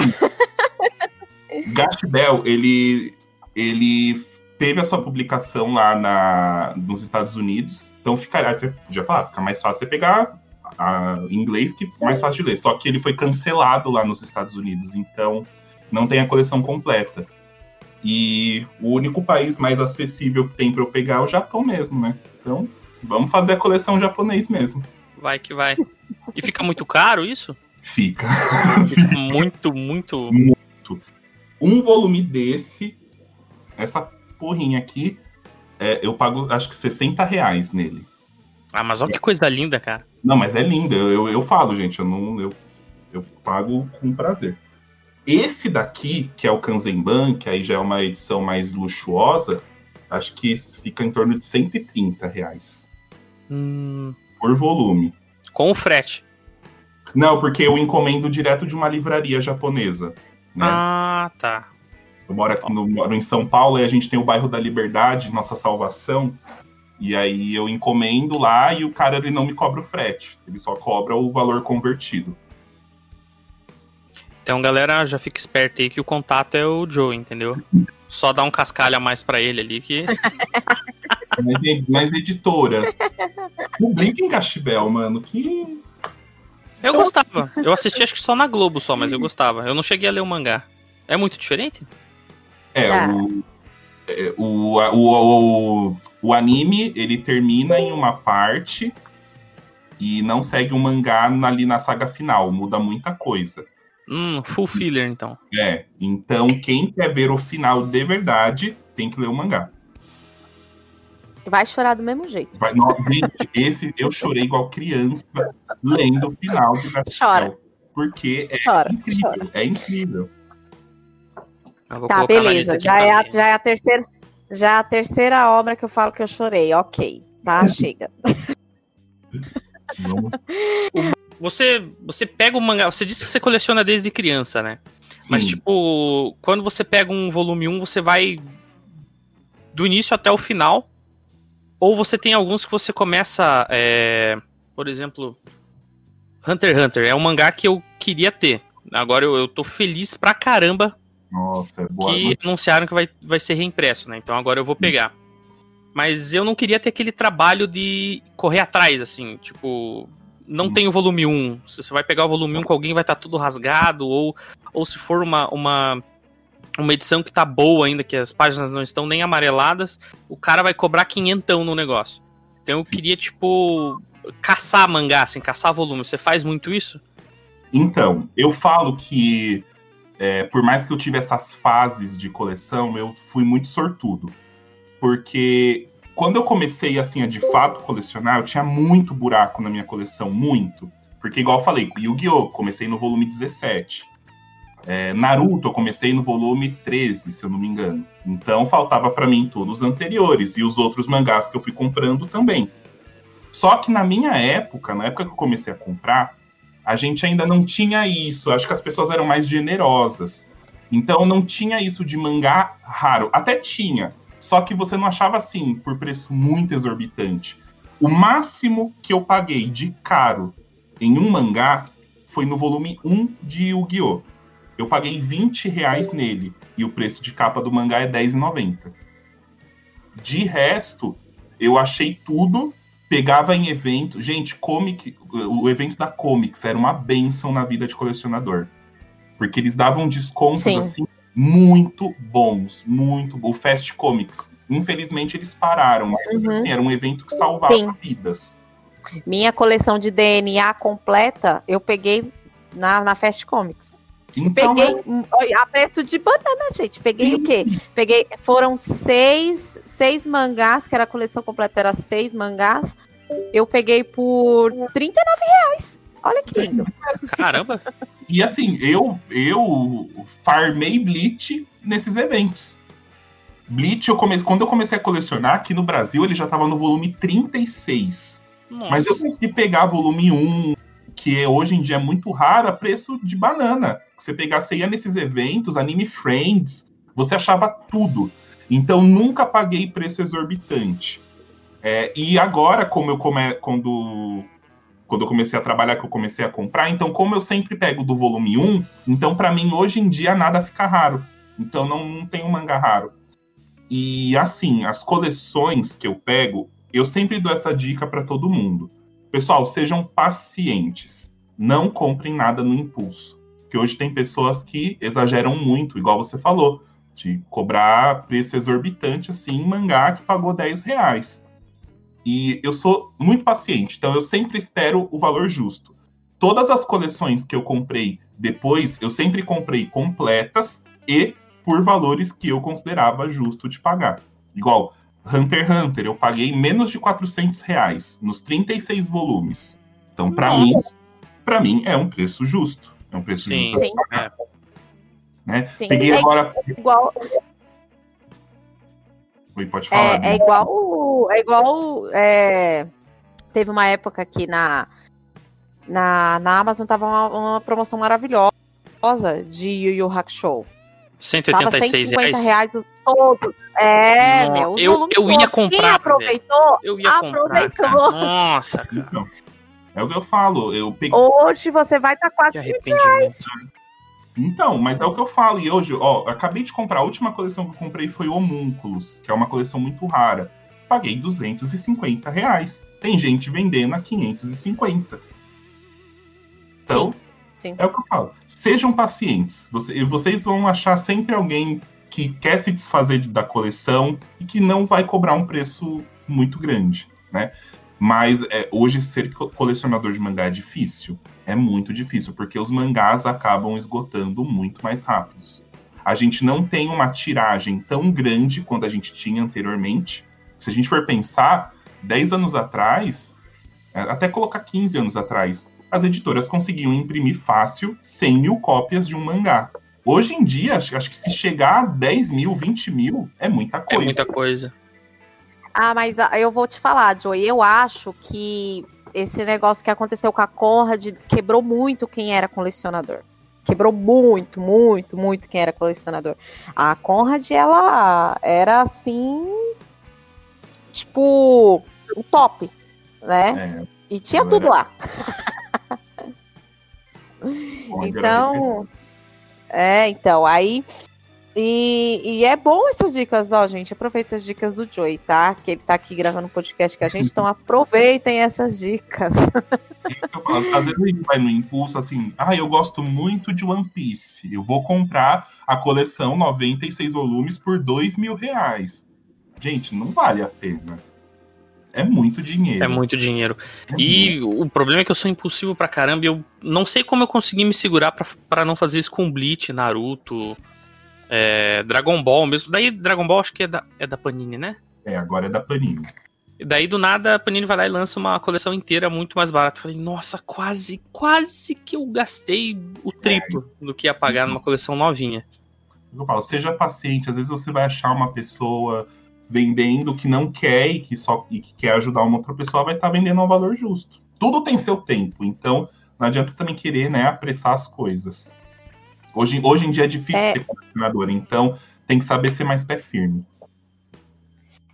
Gashbel, ele, ele teve a sua publicação lá na, nos Estados Unidos. Então ficará, você podia falar, fica mais fácil você pegar a, inglês que mais fácil de ler. Só que ele foi cancelado lá nos Estados Unidos, então não tem a coleção completa. E o único país mais acessível que tem para eu pegar é o Japão mesmo, né? Então vamos fazer a coleção japonês mesmo. Vai que vai. E fica muito caro isso? Fica. Fica muito, muito. um volume desse, essa porrinha aqui, é, eu pago acho que 60 reais nele. Ah, mas olha que coisa linda, cara. Não, mas é linda. Eu, eu, eu falo, gente. Eu não. Eu, eu pago com prazer. Esse daqui, que é o Kanzenban, que aí já é uma edição mais luxuosa, acho que fica em torno de 130 reais. Hum, Por volume. com o frete. Não, porque eu encomendo direto de uma livraria japonesa. Né? Ah, tá. Eu moro, aqui no, moro em São Paulo e a gente tem o bairro da Liberdade, Nossa Salvação. E aí eu encomendo lá e o cara ele não me cobra o frete. Ele só cobra o valor convertido. Então, galera, já fica esperto aí que o contato é o Joe, entendeu? Só dá um cascalho a mais pra ele ali que. Mas, mas editora. Publica em Cachibel, mano. Que. Eu gostava. Eu assisti acho que só na Globo só, mas eu gostava. Eu não cheguei a ler o mangá. É muito diferente? É, Ah. o, é, o, a- o, o, o anime ele termina em uma parte e não segue o mangá ali na saga final. Muda muita coisa. Hum, full filler, então. É, então quem quer ver o final de verdade tem que ler o mangá. Vai chorar do mesmo jeito. Vai, no- gente, esse eu chorei igual criança lendo o final de Chora. Porque é Chora, incrível, chora. é incrível. Eu vou Tá, beleza. Já é, a, já, é a terceira, já é a terceira obra que eu falo que eu chorei. Ok, tá? Chega. Você, você pega o mangá. Você disse que você coleciona desde criança, né? Mas, sim. tipo, quando você pega um volume 1, você vai do início até o final. Ou você tem alguns que você começa. é, por exemplo, Hunter x Hunter. É um mangá que eu queria ter. Agora eu, eu tô feliz pra caramba Nossa, é boa. que anunciaram que vai, vai ser reimpresso, né? Então agora eu vou pegar. Mas eu não queria ter aquele trabalho de correr atrás, assim, tipo, não Hum. tem o volume 1. Se você vai pegar o volume 1 com alguém, vai estar tudo rasgado, ou, ou se for uma, uma, uma edição que tá boa ainda, que as páginas não estão nem amareladas, o cara vai cobrar quinhentão no negócio. Então eu Sim. queria, tipo, caçar mangá, assim, caçar volume. Você faz muito isso? Então, eu falo que, é, por mais que eu tive essas fases de coleção, eu fui muito sortudo. Porque quando eu comecei, assim, a de fato colecionar, eu tinha muito buraco na minha coleção, muito. Porque, igual eu falei, Yu-Gi-Oh! comecei no volume 17. É, Naruto, eu comecei no volume 13, se eu não me engano. Então, faltava pra mim todos os anteriores. E os outros mangás que eu fui comprando também. Só que na minha época, na época que eu comecei a comprar, a gente ainda não tinha isso. Acho que as pessoas eram mais generosas. Então não tinha isso de mangá raro. Até tinha. Só que você não achava assim, por preço muito exorbitante. O máximo que eu paguei de caro em um mangá foi no volume 1 de Yu-Gi-Oh! Eu paguei 20 reais nele. E o preço de capa do mangá é R$10,90. De resto, eu achei tudo pegava em evento. Gente, comic, o evento da Comics era uma benção na vida de colecionador. Porque eles davam descontos Sim. assim muito bons, muito bom. O Fast Comics. Infelizmente eles pararam, mas Uhum. assim, era um evento que salvava Sim. vidas. Minha coleção de DNA completa, eu peguei na, na Fast Comics. Então, Peguei olha, a preço de banana, gente. Peguei o quê? Peguei. Foram seis, seis mangás, que era a coleção completa, era seis mangás. Eu peguei por 39 reais. Olha que lindo. Caramba! E assim, eu, eu farmei Bleach nesses eventos. Bleach, eu comecei, quando eu comecei a colecionar, aqui no Brasil, ele já estava no volume 36. Nossa. Mas eu consegui pegar volume 1, que hoje em dia é muito raro, a preço de banana. Você você ia nesses eventos, Anime Friends, você achava tudo. Então nunca paguei preço exorbitante. É, e agora, como eu come, quando, quando eu comecei a trabalhar, que eu comecei a comprar, então como eu sempre pego do volume 1, então para mim hoje em dia nada fica raro. Então não, não tem um mangá raro. E assim, as coleções que eu pego, eu sempre dou essa dica para todo mundo. Pessoal, sejam pacientes. Não comprem nada no impulso. Porque hoje tem pessoas que exageram muito, igual você falou, de cobrar preço exorbitante assim em mangá que pagou 10 reais. E eu sou muito paciente, então eu sempre espero o valor justo. Todas as coleções que eu comprei depois, eu sempre comprei completas e por valores que eu considerava justo de pagar. Igual Hunter x Hunter, eu paguei menos de 400 reais nos 36 volumes. Então, para mim, para mim é um preço justo. É um preço Sim, justo. sim. É. Né? Sim. Peguei É agora. Igual, Oi, pode falar. é, né? é igual. É igual. é, teve uma época aqui na, na, na Amazon tava uma, uma promoção maravilhosa de Yu Yu Hakusho. Tava 186 150 reais. reais o todo. É, meu. Os eu- volumes eu ia todos. Quem comprar, aproveitou, Eu ia comprar, Aproveitou. cara. Nossa, cara. Então, é o que eu falo. Eu peguei. hoje você vai estar Que quase. arrependimento. Então, mas é o que eu falo. E hoje, ó, eu acabei de comprar. A última coleção que eu comprei foi Homúnculos, que é uma coleção muito rara. Paguei 250 reais. Tem gente vendendo a 550. Então, Sim. é o que eu falo. Sejam pacientes. Você- vocês vão achar sempre alguém que quer se desfazer da coleção e que não vai cobrar um preço muito grande, né? Mas é, hoje ser co- colecionador de mangá é difícil. É muito difícil, porque os mangás acabam esgotando muito mais rápidos. A gente não tem uma tiragem tão grande quanto a gente tinha anteriormente. Se a gente for pensar, 10 anos atrás, é, até colocar 15 anos atrás, as editoras conseguiam imprimir fácil 100 mil cópias de um mangá. Hoje em dia, acho, acho que se chegar a 10 mil, 20 mil, é muita É coisa. muita coisa. Ah, mas ah, eu vou te falar, Joey. Eu acho que esse negócio que aconteceu com a Conrad quebrou muito quem era colecionador. Quebrou muito, muito, muito quem era colecionador. A Conrad, ela era assim. Tipo, o top, né? É, E tinha tudo lá. é Então. É, então, aí. E, e é bom essas dicas, ó, gente. Aproveita as dicas do Joey, tá? Que ele tá aqui gravando um podcast com a gente, então aproveitem essas dicas. Falo, Às vezes a gente vai no impulso assim, ah, eu gosto muito de One Piece. Eu vou comprar a coleção 96 volumes por dois mil reais. Gente, não vale a pena. É muito dinheiro. É muito dinheiro. É muito. E o problema é que eu sou impulsivo pra caramba e eu não sei como eu consegui me segurar pra não fazer isso com Bleach, Naruto, é, Dragon Ball mesmo. Daí Dragon Ball acho que é da, é da Panini, né? É, agora é da Panini. E daí do nada a Panini vai lá e lança uma coleção inteira muito mais barata. Falei, nossa, quase, quase que eu gastei o triplo do que ia pagar numa coleção novinha. Eu falo, seja paciente. Às vezes você vai achar uma pessoa vendendo que não quer e que só e que quer ajudar uma outra pessoa, vai estar vendendo ao valor justo. Tudo tem seu tempo, então não adianta também querer, né, apressar as coisas. Hoje, hoje em dia é difícil É. ser colecionador, então tem que saber ser mais pé firme.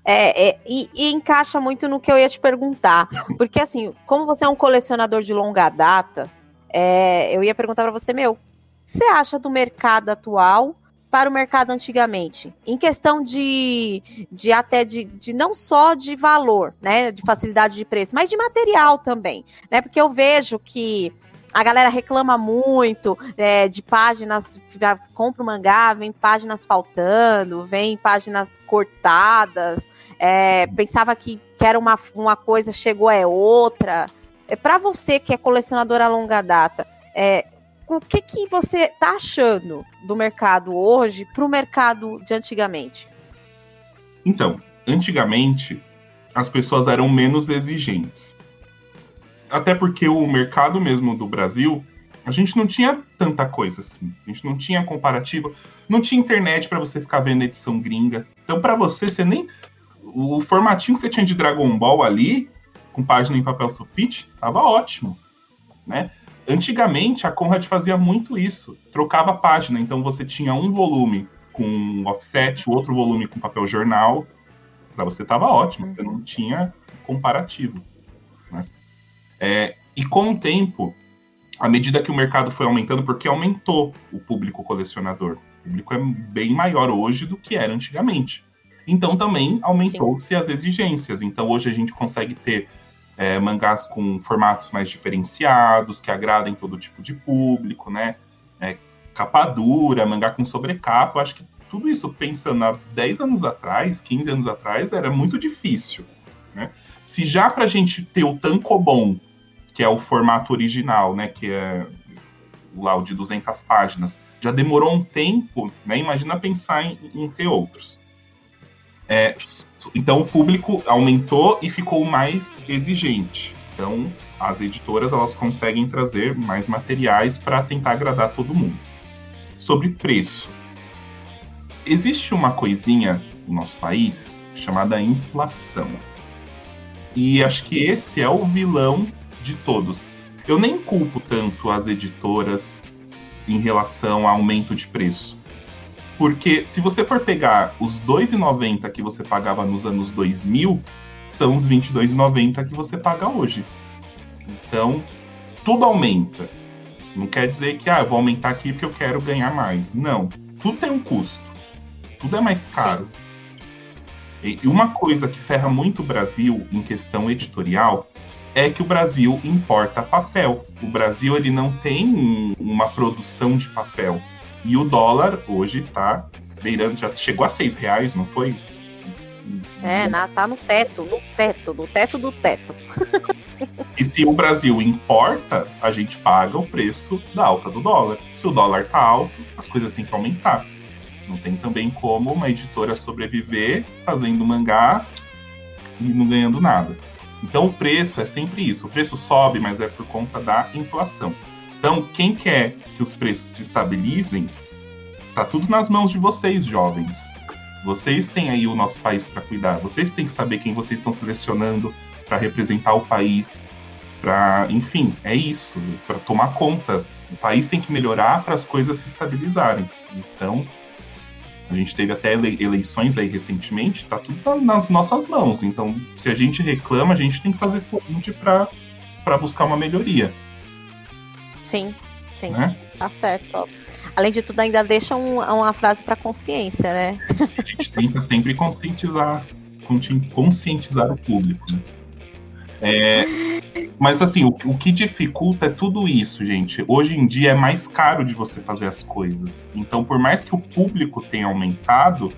É, é, e, e encaixa muito no que eu ia te perguntar. Porque, assim, como você é um colecionador de longa data, é, eu ia perguntar pra você, meu, o que você acha do mercado atual para o mercado antigamente? Em questão de, de até de, de não só de valor, né? De facilidade de preço, mas de material também. Né? Porque eu vejo que a galera reclama muito é, de páginas, compra o mangá, vem páginas faltando, vem páginas cortadas, é, pensava que, que era uma, uma coisa, chegou é outra. É, para você que é colecionador a longa data, é, o que, que você tá achando do mercado hoje para o mercado de antigamente? Então, antigamente, as pessoas eram menos exigentes. Até porque o mercado mesmo do Brasil, a gente não tinha tanta coisa assim. A gente não tinha comparativo, não tinha internet para você ficar vendo edição gringa. Então, para você, você nem o formatinho que você tinha de Dragon Ball ali, com página em papel sulfite, tava ótimo, né? Antigamente, a Conrad fazia muito isso. Trocava a página. Então, você tinha um volume com offset, o outro volume com papel jornal. Para você tava ótimo. Você não tinha comparativo. Né? É, e com o tempo, à medida que o mercado foi aumentando, porque aumentou o público colecionador. O público é bem maior hoje do que era antigamente. Então, também aumentou-se as exigências. Então, hoje a gente consegue ter é, mangás com formatos mais diferenciados, que agradem todo tipo de público, né? É, capa dura, mangá com sobrecapa. Eu acho que tudo isso, pensando há 10 anos atrás, 15 anos atrás, era muito difícil. Né? Se já pra gente ter o Tankobon, que é o formato original, né? Que é lá o de 200 páginas, já demorou um tempo, né? Imagina pensar em, em ter outros. É, então o público aumentou e ficou mais exigente. Então as editoras elas conseguem trazer mais materiais para tentar agradar todo mundo. Sobre preço, existe uma coisinha no nosso país chamada inflação. E acho que esse é o vilão de todos. Eu nem culpo tanto as editoras em relação ao aumento de preço. Porque se você for pegar os R$ 2,90 que você pagava nos anos 2000, são os R$ 22,90 que você paga hoje. Então, tudo aumenta. Não quer dizer que ah, eu vou aumentar aqui porque eu quero ganhar mais. Não. Tudo tem um custo. Tudo é mais caro. E uma coisa que ferra muito o Brasil em questão editorial é que o Brasil importa papel. O Brasil ele não tem uma produção de papel. E o dólar hoje está beirando, já chegou a seis reais, não foi? É, na, tá no teto, no teto, no teto do teto. e se o Brasil importa, a gente paga o preço da alta do dólar. Se o dólar tá alto, as coisas têm que aumentar. Não tem também como uma editora sobreviver fazendo mangá e não ganhando nada. Então o preço é sempre isso. O preço sobe, mas é por conta da inflação. Então, quem quer que os preços se estabilizem, tá tudo nas mãos de vocês, jovens. Vocês têm aí o nosso país para cuidar. Vocês têm que saber quem vocês estão selecionando para representar o país, para, enfim, é isso, para tomar conta. O país tem que melhorar para as coisas se estabilizarem. Então, a gente teve até eleições aí recentemente, tá tudo nas nossas mãos. Então, se a gente reclama, a gente tem que fazer ponte para buscar uma melhoria. Sim, sim. Né? Tá certo. Ó. Além de tudo, ainda deixa um, uma frase para consciência, né? A gente tenta sempre conscientizar, conscientizar o público. Né? É, mas assim, o, o, que dificulta é tudo isso, gente. Hoje em dia é mais caro de você fazer as coisas. Então, por mais que o público tenha aumentado,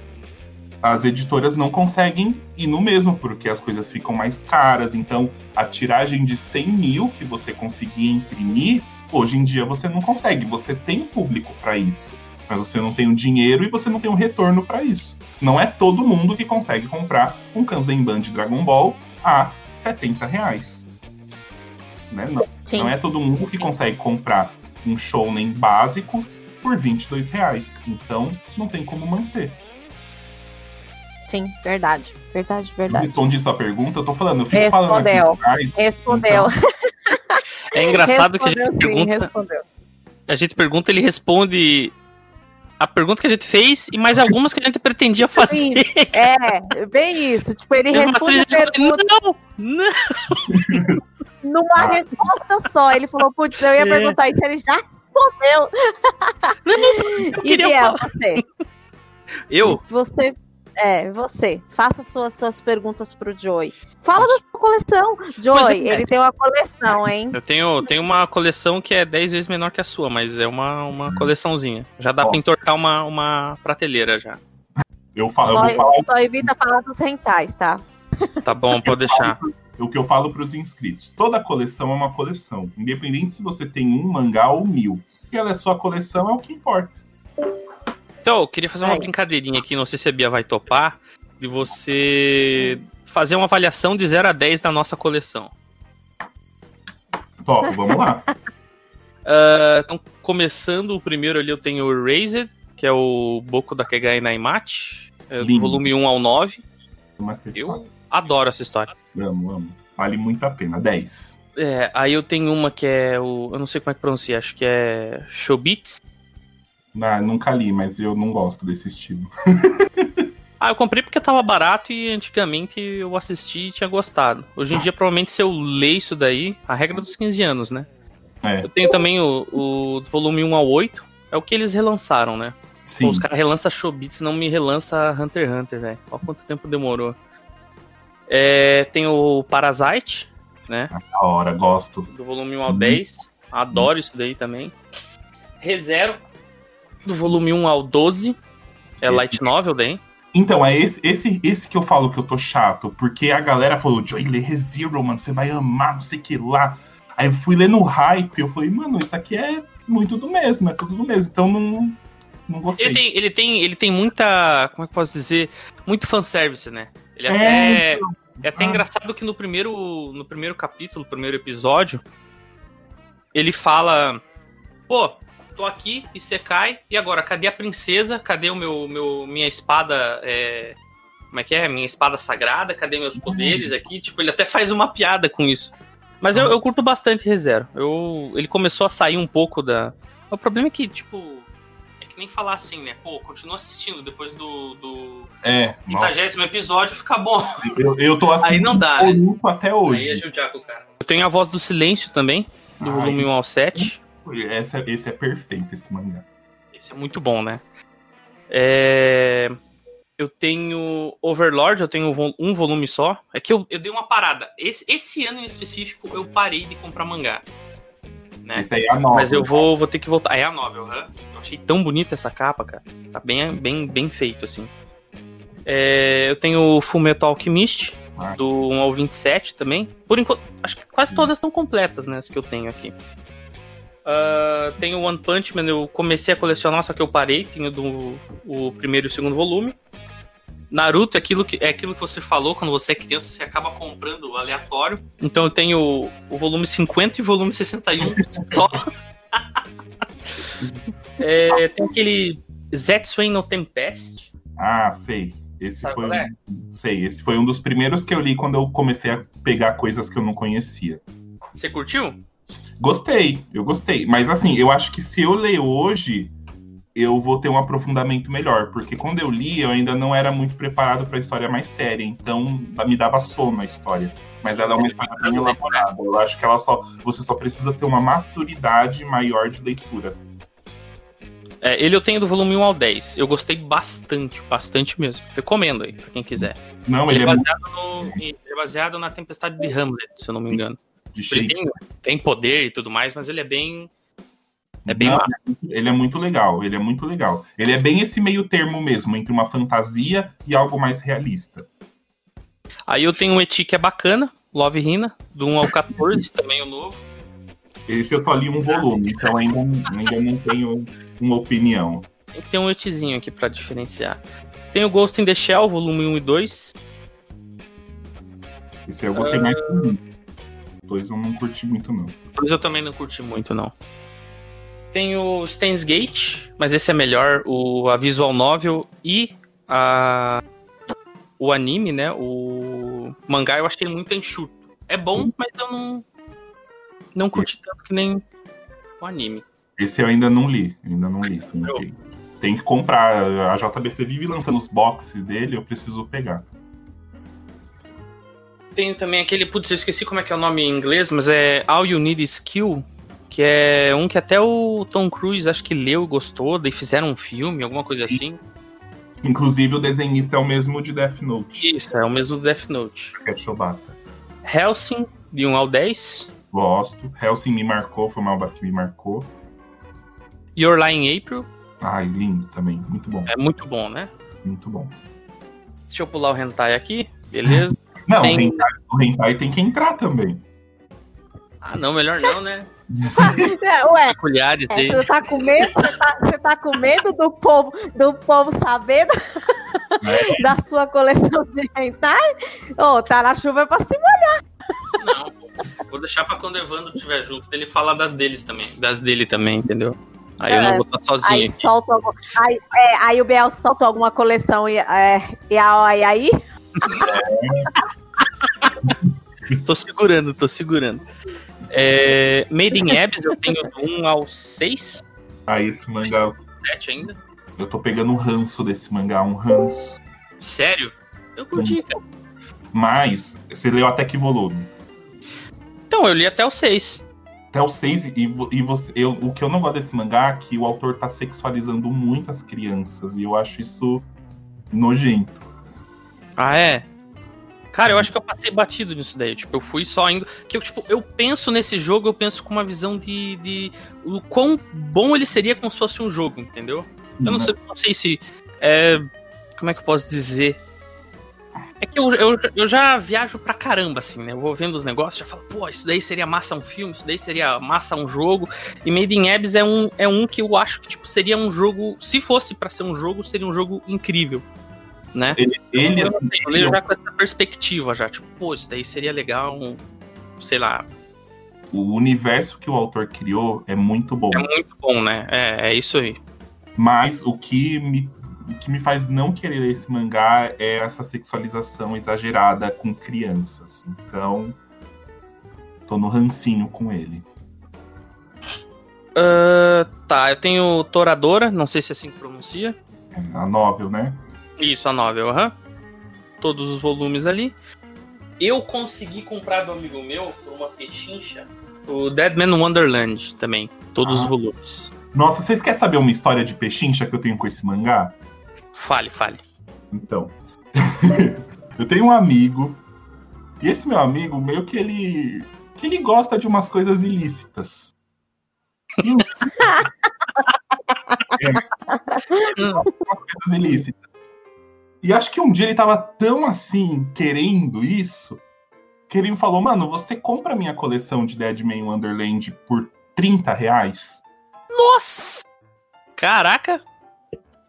as editoras não conseguem ir no mesmo, porque as coisas ficam mais caras. Então, a tiragem de 100 mil que você conseguia imprimir Hoje em dia você não consegue, você tem público para isso, mas você não tem o dinheiro e você não tem o retorno para isso. Não é todo mundo que consegue comprar um Kanzenban de Dragon Ball a 70 reais. Né? Não, não é todo mundo que Sim. consegue comprar um shounen básico por 22 reais. Então, não tem como manter. Sim, verdade. Verdade, verdade. Respondi sua pergunta, eu tô falando, eu fico Respondeu. falando aqui Respondeu. Então, é engraçado que a gente pergunta. Respondeu. A gente pergunta, ele responde a pergunta que a gente fez e mais algumas que a gente pretendia fazer. Sim, é, bem isso. Tipo, ele responde a pergunta. Não, não. Numa resposta só. Ele falou, putz, eu ia é. perguntar isso, ele já respondeu. Não, e Biel, você? Eu? Você é, você. Faça suas, suas perguntas pro Joey. Fala da sua coleção. Joey, é, ele tem uma coleção, hein? Eu tenho, tenho uma coleção que é 10 vezes menor que a sua, mas é uma, uma coleçãozinha. Já dá Ó. pra entortar uma, uma prateleira já. Eu falo, só, eu vou falar... só evita falar dos rentais, tá? Tá bom, pode deixar. o que eu falo para os inscritos. Toda coleção é uma coleção, independente se você tem um mangá ou mil. Se ela é sua coleção, é o que importa. Então, eu queria fazer uma brincadeirinha aqui, não sei se a Bia vai topar, de você fazer uma avaliação de 0 a 10 da nossa coleção. Top, vamos lá. uh, então, começando o primeiro ali, eu tenho o Razer, que é o Boku da Kegai Naimachi, é do volume 1 ao 9. Eu adoro essa história. Amo, amo. Vale muito a pena. 10. É, aí eu tenho uma que é o. Eu não sei como é que pronuncia, acho que é Shobits, ah, nunca li, mas eu não gosto desse estilo. ah, eu comprei porque tava barato e antigamente eu assisti e tinha gostado. Hoje em dia, provavelmente, se eu ler isso daí, a regra dos 15 anos, né? É. Eu tenho também o, o volume 1 ao 8, é o que eles relançaram, né? Sim. Pô, os caras relançam Shobits, não me relança Hunter x Hunter, velho. Olha quanto tempo demorou. É, tem o Parasite, né? Ah, da hora, gosto. Do volume 1 ao 10. Adoro isso daí também. ReZero, do volume 1 ao 12. É esse... light novel, bem. Então, é esse, esse, esse que eu falo que eu tô chato, porque a galera falou, Joy, lê ReZero, mano, você vai amar, não sei o que lá. Aí eu fui ler no hype, eu falei, mano, isso aqui é muito do mesmo, é tudo do mesmo. Então não, não gostei. Ele tem, ele tem, ele tem muita, como é que eu posso dizer, muito fanservice, né? Ele É, até então. é até Ah. engraçado que no primeiro, no primeiro capítulo, primeiro episódio, ele fala: Pô, tô aqui e você cai, e agora? Cadê a princesa? Cadê o meu, meu minha espada? é, Como é que é? Minha espada sagrada? Cadê meus poderes aqui? Tipo, ele até faz uma piada com isso. Mas eu, eu curto bastante ReZero. Eu, ele começou a sair um pouco da. O problema é que, tipo. É que nem falar assim, né? Pô, continua assistindo depois do, do É, 50 episódio, fica bom. eu, eu tô assim Aí não dá, né? Até Aí é hoje. judiar com o cara. Eu tenho a voz do silêncio também, do Ai. volume 1 ao 7. Esse, é- esse é perfeito, esse mangá. Esse é muito bom, né? É, Eu tenho Overlord, eu tenho um volume só. É que eu, eu dei uma parada. Esse, esse ano em específico eu parei de comprar mangá. Né? Esse aí é a nova. Mas eu vou, vou ter que voltar. É a novel, hã? Eu achei tão bonita essa capa, cara. Tá bem, bem, bem feito, assim. É, eu tenho o Fullmetal Alchemist, Ah. do 1 ao 27 também. Por enquanto, acho que quase todas estão completas, né? As que eu tenho aqui. Ah, tenho One Punch Man, eu comecei a colecionar, só que eu parei. Tenho do, o primeiro e o segundo volume. Naruto é aquilo, que, é aquilo que você falou, quando você é criança, você acaba comprando aleatório. Então eu tenho o, o volume 50 e o volume 61 só. É, tem aquele Zetsuen no Tempest. Ah, sei. Esse Sabe foi. é? Sei, esse foi um dos primeiros que eu li quando eu comecei a pegar coisas que eu não conhecia. Você curtiu? Gostei, eu gostei. Mas assim, eu acho que se eu ler hoje, eu vou ter um aprofundamento melhor. Porque quando eu li, eu ainda não era muito preparado pra história mais séria. Então me dava sono a história. Mas ela é uma história bem elaborada. Eu acho que ela só. Você só precisa ter uma maturidade maior de leitura. É, ele eu tenho do volume 1 ao 10. Eu gostei bastante, bastante mesmo. Recomendo aí, pra quem quiser. Não, Ele ele é é muito baseado, no, ele é baseado na Tempestade de Hamlet, se eu não me engano. De Ele tem, tem poder e tudo mais, mas ele é bem. É bem Não. Ele é muito legal, ele é muito legal. Ele é bem esse meio termo mesmo, entre uma fantasia e algo mais realista. Aí eu tenho um Eti que é bacana, Love Hina, do 1 ao 14, também o novo. Esse eu só li um volume, então ainda, ainda não tenho uma opinião. Tem que ter um Etizinho aqui pra diferenciar. Tem o Ghost in the Shell, volume 1 e 2. Esse eu gostei mais do um. Dois eu não curti muito, não. Dois eu também não curti muito, não. Tem o Stains Gate, mas esse é melhor. O, a Visual Novel e a, o anime, né? O mangá eu achei muito enxuto. É bom, mas eu não, não curti tanto que nem o anime. Esse eu ainda não li, ainda não li. Tem que, tem que comprar. A JBC vive lançando os boxes dele, eu preciso pegar. Tem também aquele, putz, eu esqueci como é que é o nome em inglês, mas é All You Need Is Kill, que é um que até o Tom Cruise acho que leu e gostou, daí fizeram um filme, alguma coisa assim. Inclusive o desenhista é o mesmo de Death Note, Isso, é o mesmo do Death Note. é Shobata. Helsing, de 1 ao 10. Gosto. Helsing me marcou, foi uma obra que me marcou. Your Lie April, Ai, lindo também. Muito bom, é muito bom, né? muito bom. Deixa eu pular o hentai aqui, beleza? Não, Tem- o, hentai, o hentai tem que entrar também. ah, não, melhor não, né? É, Ué, Peculiares é, você tá com medo? Você tá, você tá com medo do povo, do povo saber da, da sua coleção de hentai? Ô, tá na chuva é pra cima. Não, pô. vou deixar pra quando o Evandro estiver junto, dele falar das deles também, das dele também, entendeu? Aí eu não É, vou estar sozinho Aí aqui. solta algum- aí, é, aí o Biel soltou alguma coleção e, é, e aí, aí Tô segurando, tô segurando. É, Made in Abyss eu tenho do 1 ao 6, Aí esse mangá, 7 ainda. eu tô pegando um ranço desse mangá, um ranço. Sério? Eu curti, cara. Mas, você leu até que volume? Então, eu li até o 6. Até o 6, e, e você, eu, o que eu não gosto desse mangá é que o autor tá sexualizando muito as crianças, e eu acho isso nojento. Ah, é? Cara, eu acho que eu passei batido nisso daí. Tipo, eu fui só indo. Que eu, tipo, eu penso nesse jogo, eu penso com uma visão de. de o quão bom ele seria como se fosse um jogo, entendeu? Eu não sei, não sei se. É, como é que eu posso dizer? É que eu, eu, eu já viajo pra caramba, assim, né? Eu vou vendo os negócios, já falo, pô, isso daí seria massa um filme, isso daí seria massa um jogo. E Made in Abyss é um, é um que eu acho que, tipo, seria um jogo. Se fosse para ser um jogo, seria um jogo incrível. Né? Ele, ele, eu, assim, eu leio já com essa perspectiva, já, tipo, pô, isso daí seria legal, um, sei lá. O universo que o autor criou é muito bom. É muito bom, né? É, é isso aí. Mas o que me o que me faz não querer esse mangá é essa sexualização exagerada com crianças. Então, tô no rancinho com ele. Uh, tá, eu tenho Toradora, não sei se é assim que pronuncia. É, a novel, né? Isso, a novel, aham. Uhum. Todos os volumes ali. Eu consegui comprar do amigo meu por uma pechincha o Dead Man Wonderland também. Todos ah. os volumes. Nossa, vocês querem saber uma história de pechincha que eu tenho com esse mangá? Fale, fale. Então, eu tenho um amigo, e esse meu amigo, meio que ele. que ele gosta de umas coisas ilícitas. E é, umas coisas ilícitas. E acho que um dia ele tava tão assim, querendo isso, que ele me falou, mano, você compra minha coleção de Deadman Wonderland por 30 reais? Nossa! Caraca!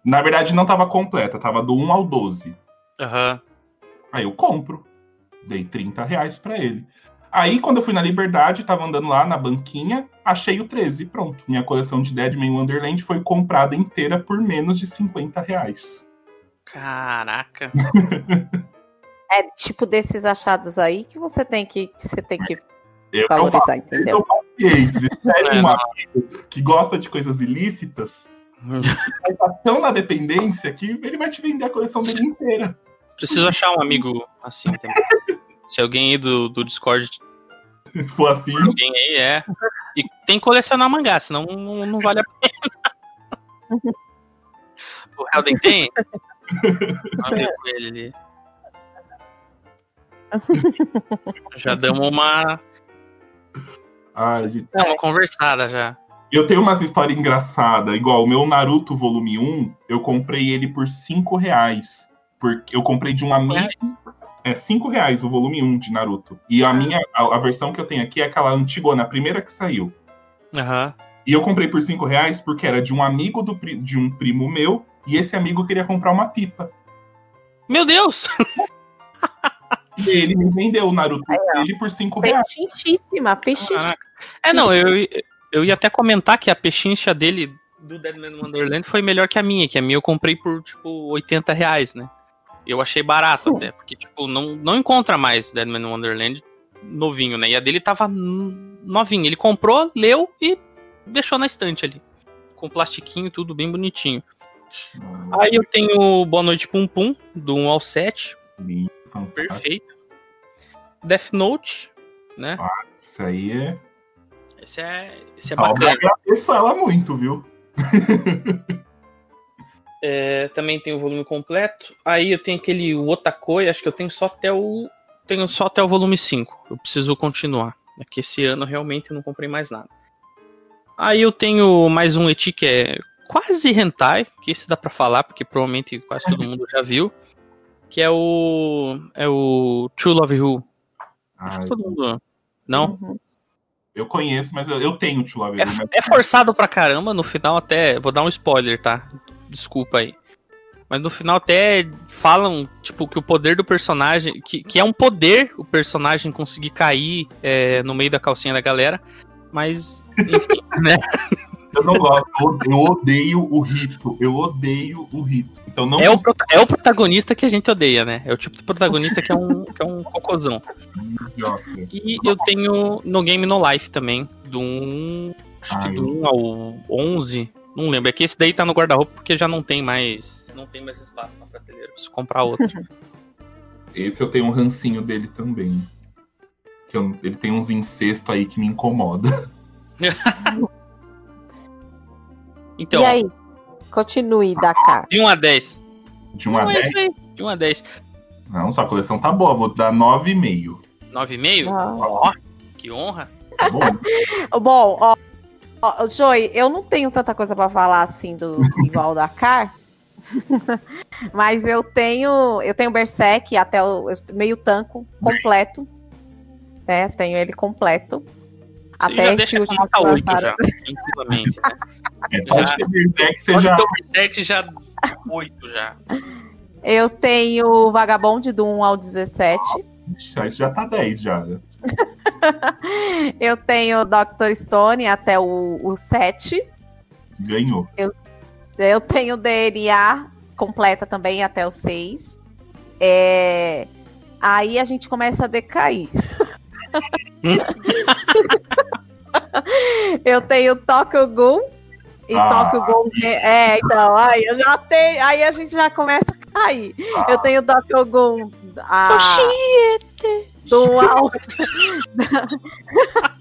Na verdade, não tava completa, tava do 1 ao 12. Aham. Uhum. Aí eu compro. Dei 30 reais pra ele. Aí, quando eu fui na Liberdade, tava andando lá na banquinha, achei o 13. Pronto. Minha coleção de Deadman Wonderland foi comprada inteira por menos de 50 reais. Caraca. é tipo desses achados aí que você tem que, que você tem que eu valorizar, eu entendeu? Eu paciente. Se um amigo que gosta de coisas ilícitas, vai estar tão na dependência que ele vai te vender a coleção dele inteira. Preciso achar um amigo assim também. Se alguém aí do, do Discord for assim. Alguém aí é. E tem que colecionar mangá, senão não, não vale a pena. o Helden tem? Com ele ali. Já damos uma. Ah, gente... Uma conversada já. Eu tenho umas histórias engraçadas, igual o meu Naruto volume 1, eu comprei ele por 5 reais. Porque eu comprei de um amigo. É 5 reais o volume 1 de Naruto. E a minha, a, a, versão que eu tenho aqui é aquela antigona, a primeira que saiu. Uhum. E eu comprei por 5 reais porque era de um amigo do, de um primo meu, e esse amigo queria comprar uma pipa. Meu Deus! E ele me vendeu o Naruto Aí, por 5 reais. Pechinchíssima, pechinchíssima. É, não, eu, eu ia até comentar que a pechincha dele do Deadman Wonderland foi melhor que a minha, que a minha eu comprei por, tipo, 80 reais, né? Eu achei barato Sim. até, porque, tipo, não, não encontra mais Deadman Wonderland novinho, né? E a dele tava novinho. Ele comprou, leu e deixou na estante ali. Com plastiquinho, tudo bem bonitinho. Aí eu tenho Boa Noite Pum Pum, do 1 ao 7. Perfeito. Death Note, né? Ah, isso aí é esse é, esse é bacana. Eu agradeço ela muito, viu? é, também tem o volume completo. Aí eu tenho aquele Otakoi, acho que eu tenho só até o. Tenho só até o volume 5. Eu preciso continuar. É que esse ano realmente eu não comprei mais nada. Aí eu tenho mais um eti que é quase hentai, que esse dá para falar, porque provavelmente quase todo mundo já viu. Que é o. É o True Love Who. Acho que todo mundo. Não? Uhum. Eu conheço, mas eu, eu tenho o Love é, mas... é forçado pra caramba, no final até. Vou dar um spoiler, tá? Desculpa aí. Mas no final até falam, tipo, que o poder do personagem. Que, que é um poder o personagem conseguir cair é, no meio da calcinha da galera. Mas, enfim, né? Eu não gosto, eu odeio o rito. Eu odeio o rito. Então não é, o, é o protagonista que a gente odeia, né? É o tipo de protagonista que é um, que é um cocôzão. E eu tenho no Game No Life também, do 1, acho que do 1 ao 11, não lembro. É que esse daí tá no guarda-roupa porque já não tem mais, não tem mais espaço na prateleira, preciso comprar outro. Esse eu tenho um rancinho dele também. Que eu, ele tem uns incestos aí que me incomoda. Então. E aí? Continue, Dakar. De 1 a 10. De 1 a 10? É de 1 a 10. Não, sua coleção tá boa, vou dar 9,5. 9,5? Ó, que honra. Tá bom. bom, ó, ó, Joy, eu não tenho tanta coisa pra falar assim do igual Dakar. Mas eu tenho. Eu tenho Berserk até o meio tanco completo. É, tenho ele completo. Até já deixa último 8 já, tranquilamente. Né? É, só de ter Berserk você já. Berserk já 8 já. Eu tenho Vagabond do 1 ao 17. Isso já tá 10 já. Né? eu tenho Dr. Stone até o, o 7. Ganhou. Eu, eu tenho DNA completa também até o 6. É... Aí a gente começa a decair. eu tenho Tokyo Ghoul e ah, Tokyo Ghoul. É, então, aí eu já tenho. Aí a gente já começa a cair. Ah. Eu tenho Tokyo Ghoul. A, do alto.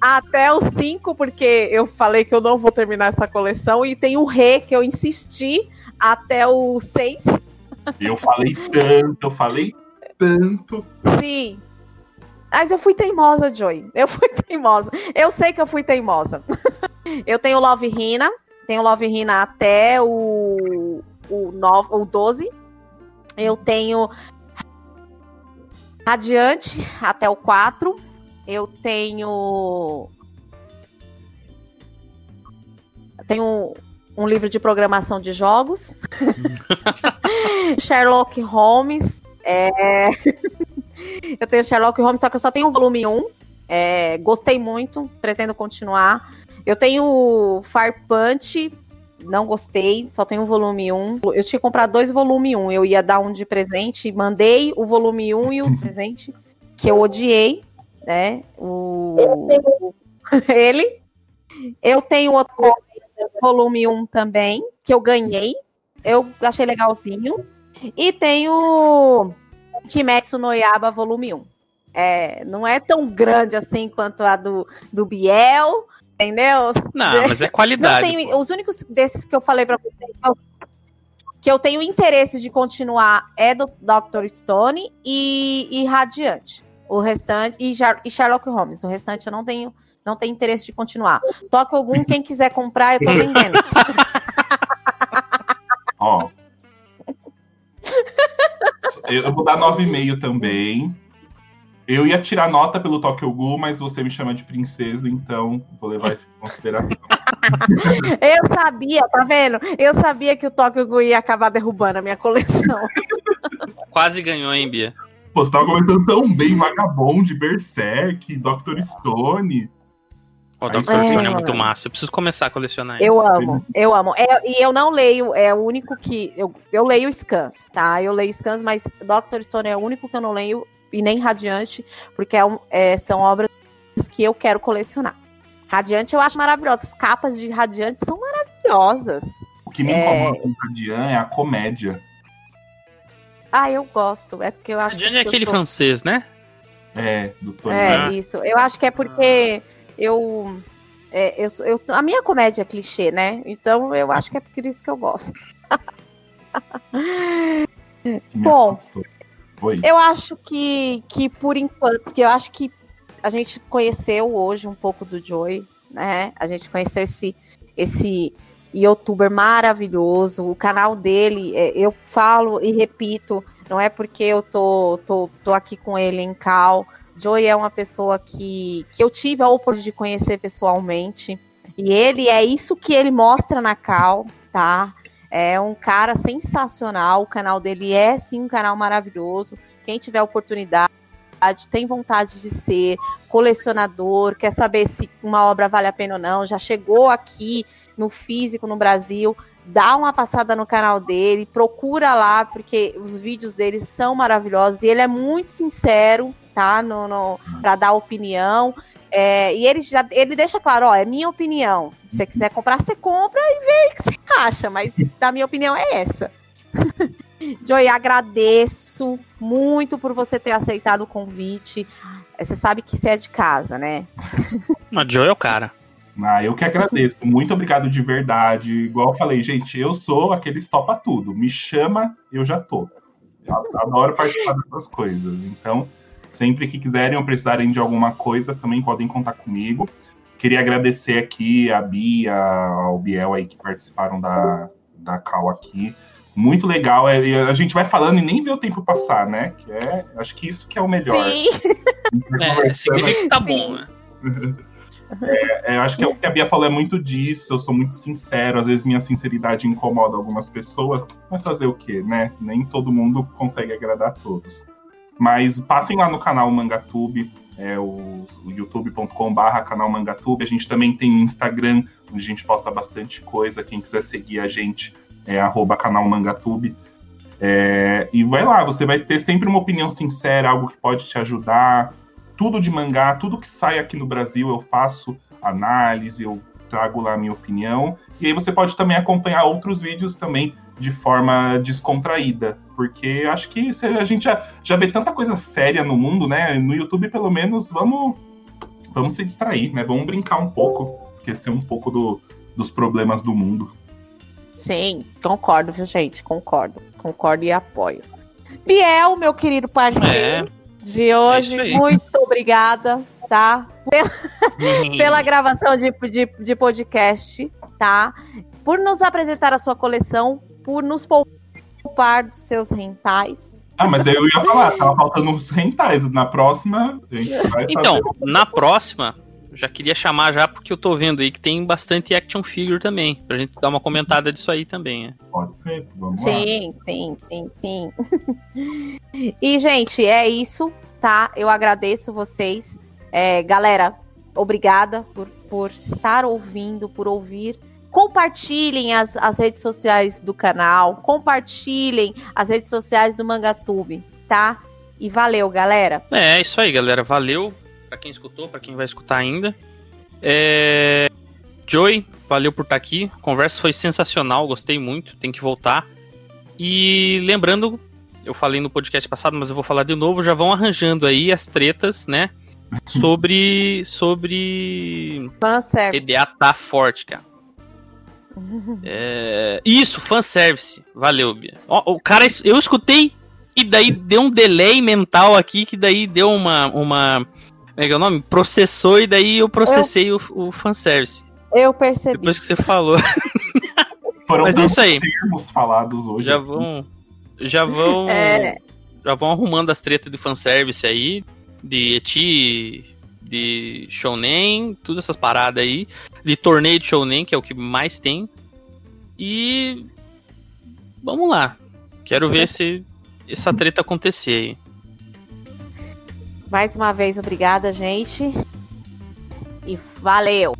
Até o 5, porque eu falei que eu não vou terminar essa coleção. E tem o Rê, que eu insisti até o 6. Eu falei tanto, eu falei tanto. Sim. Mas eu fui teimosa, Joy. Eu fui teimosa. Eu sei que eu fui teimosa. eu tenho Love Rina. Tenho Love Rina até o, o, 9, o 12. Eu tenho Radiante até o 4. Eu tenho. Tenho um livro de programação de jogos. Sherlock Holmes. É... eu tenho Sherlock Holmes, só que eu só tenho o volume 1. É... Gostei muito, pretendo continuar. Eu tenho Fire Punch, não gostei, só tenho o volume 1. Eu tinha comprado dois volume 1, eu ia dar um de presente, mandei o volume 1 e o presente, que eu odiei, né? O... Ele. Eu tenho outro volume 1 também, que eu ganhei. Eu achei legalzinho. E tenho Kimetsu no Yaba volume 1. É, não é tão grande assim quanto a do, do Biel, entendeu? Não, mas é qualidade. Tenho, os únicos desses que eu falei pra você que eu tenho interesse de continuar é do Dr. Stone e, e Radiante. O restante, e, e Sherlock Holmes. O restante eu não tenho, não tenho interesse de continuar. Toque algum, quem quiser comprar, eu tô vendendo. Ó. eu vou dar 9,5 também. Eu ia tirar nota pelo Tokyo Ghoul, mas você me chama de princesa, então vou levar isso em consideração. eu sabia, tá vendo? Eu sabia que o Tokyo Ghoul ia acabar derrubando a minha coleção. Quase ganhou, hein, Bia? Pô, você tava comentando tão bem Vagabond, Berserk, Dr. Stone. O Dr. Stone é muito massa. Eu preciso começar a colecionar Eu isso. amo, eu amo. É, e eu não leio, é o único que. Eu, eu leio scans, tá? Eu leio scans, mas Dr. Stone é o único que eu não leio e nem Radiante, porque é, é, são obras que eu quero colecionar. Radiante eu acho maravilhosa. As capas de Radiante são maravilhosas. O que me é... incomoda com Radiante é a comédia. Ah, eu gosto. É porque eu acho Radiante é aquele tô... francês, né? É, do Tony. É, ah. isso. Eu acho que é porque eu, é, eu, eu. A minha comédia é clichê, né? Então eu acho que é por isso que eu gosto. Bom, Oi. Eu acho que, que por enquanto, que eu acho que a gente conheceu hoje um pouco do Joy, né? A gente conheceu esse, esse youtuber maravilhoso. O canal dele, é, eu falo e repito, não é porque eu tô, tô, tô aqui com ele em Cal. Joy é uma pessoa que, que eu tive a oportunidade de conhecer pessoalmente. E ele é isso que ele mostra na Cal, tá? É um cara sensacional. O canal dele é sim um canal maravilhoso. Quem tiver oportunidade, tem vontade de ser colecionador, quer saber se uma obra vale a pena ou não, já chegou aqui no físico no Brasil, dá uma passada no canal dele, procura lá, porque os vídeos dele são maravilhosos e ele é muito sincero, tá? No, no, para dar opinião. É, e ele já ele deixa claro, ó, é minha opinião. Se você quiser comprar, você compra e vê o que você acha, mas da minha opinião é essa. Joy, agradeço muito por você ter aceitado o convite. Você sabe que você é de casa, né? Mas Joy é o cara. Ah, eu que agradeço. Muito obrigado de verdade. Igual eu falei, gente, eu sou aquele topa tudo. Me chama, eu já tô. Eu adoro participar dessas coisas. Então, Sempre que quiserem ou precisarem de alguma coisa, também podem contar comigo. Queria agradecer aqui a Bia, ao Biel aí que participaram da, da Cal aqui. Muito legal. É, a gente vai falando e nem vê o tempo passar, né? Que é, acho que isso que é o melhor. Sim. É, significa que tá bom, né? É, é, acho que é o que a Bia falou é muito disso. Eu sou muito sincero. Às vezes minha sinceridade incomoda algumas pessoas. Mas fazer o quê, né? Nem todo mundo consegue agradar a todos. Mas passem lá no canal Mangatube, é o, o youtube.com/barra canal Mangatube. A gente também tem Instagram, onde a gente posta bastante coisa. Quem quiser seguir a gente é arroba canal Mangatube. É, e vai lá, você vai ter sempre uma opinião sincera, algo que pode te ajudar tudo de mangá, tudo que sai aqui no Brasil eu faço análise, eu trago lá a minha opinião. E aí você pode também acompanhar outros vídeos também de forma descontraída, porque acho que a gente já, já vê tanta coisa séria no mundo, né? No YouTube, pelo menos, vamos, vamos se distrair, né? Vamos brincar um pouco, esquecer um pouco do, dos problemas do mundo. Sim, concordo, viu, gente? Concordo. Concordo e apoio. Biel, meu querido parceiro. É de hoje. É Muito obrigada, tá? Pela, pela gravação de, de, de, podcast, tá? Por nos apresentar a sua coleção, por nos poupar dos seus rentais. Ah, mas eu ia falar, tava faltando os rentais. Na próxima, a gente vai Então, na próxima, já queria chamar já, porque eu tô vendo aí que tem bastante action figure também. Pra gente dar uma comentada disso aí também. Né? Pode ser, vamos sim, lá. Sim, sim, sim, sim. e, gente, é isso, tá? Eu agradeço vocês. É, galera, obrigada por, por estar ouvindo, por ouvir. Compartilhem as, as redes sociais do canal, compartilhem as redes sociais do Mangatube, tá? E valeu, galera. É, é isso aí, galera. Valeu para quem escutou, para quem vai escutar ainda. É... Joey, valeu por estar aqui. A conversa foi sensacional, gostei muito, tem que voltar. E lembrando, eu falei no podcast passado, mas eu vou falar de novo, já vão arranjando aí as tretas, né? Sobre. sobre. Fanservice. EDA tá forte, cara. É... Isso, fanservice. Valeu, Bia. Ó, o cara, eu escutei e daí deu um delay mental aqui, que daí deu uma. uma como é que é o nome? Processou e daí eu processei eu, o, o fanservice. Eu percebi. Depois que você falou. Foram Mas é isso aí. termos falados hoje. Já vão. Já vão. É. Já vão arrumando as tretas de fanservice aí. De Eti. De Shounen. Todas essas paradas aí. De torneio de Shounen, que é o que mais tem. E. Vamos lá. Quero ver se essa treta acontecer aí. Mais uma vez, obrigada, gente. E valeu!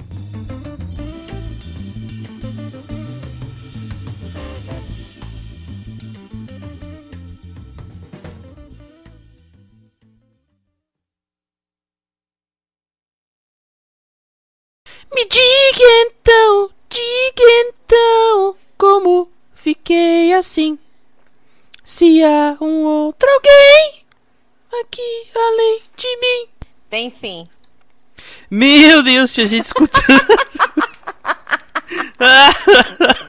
Me diga então, diga então, como fiquei assim? Se há um outro alguém aqui além de mim. Tem sim. Meu Deus, tinha gente escutando.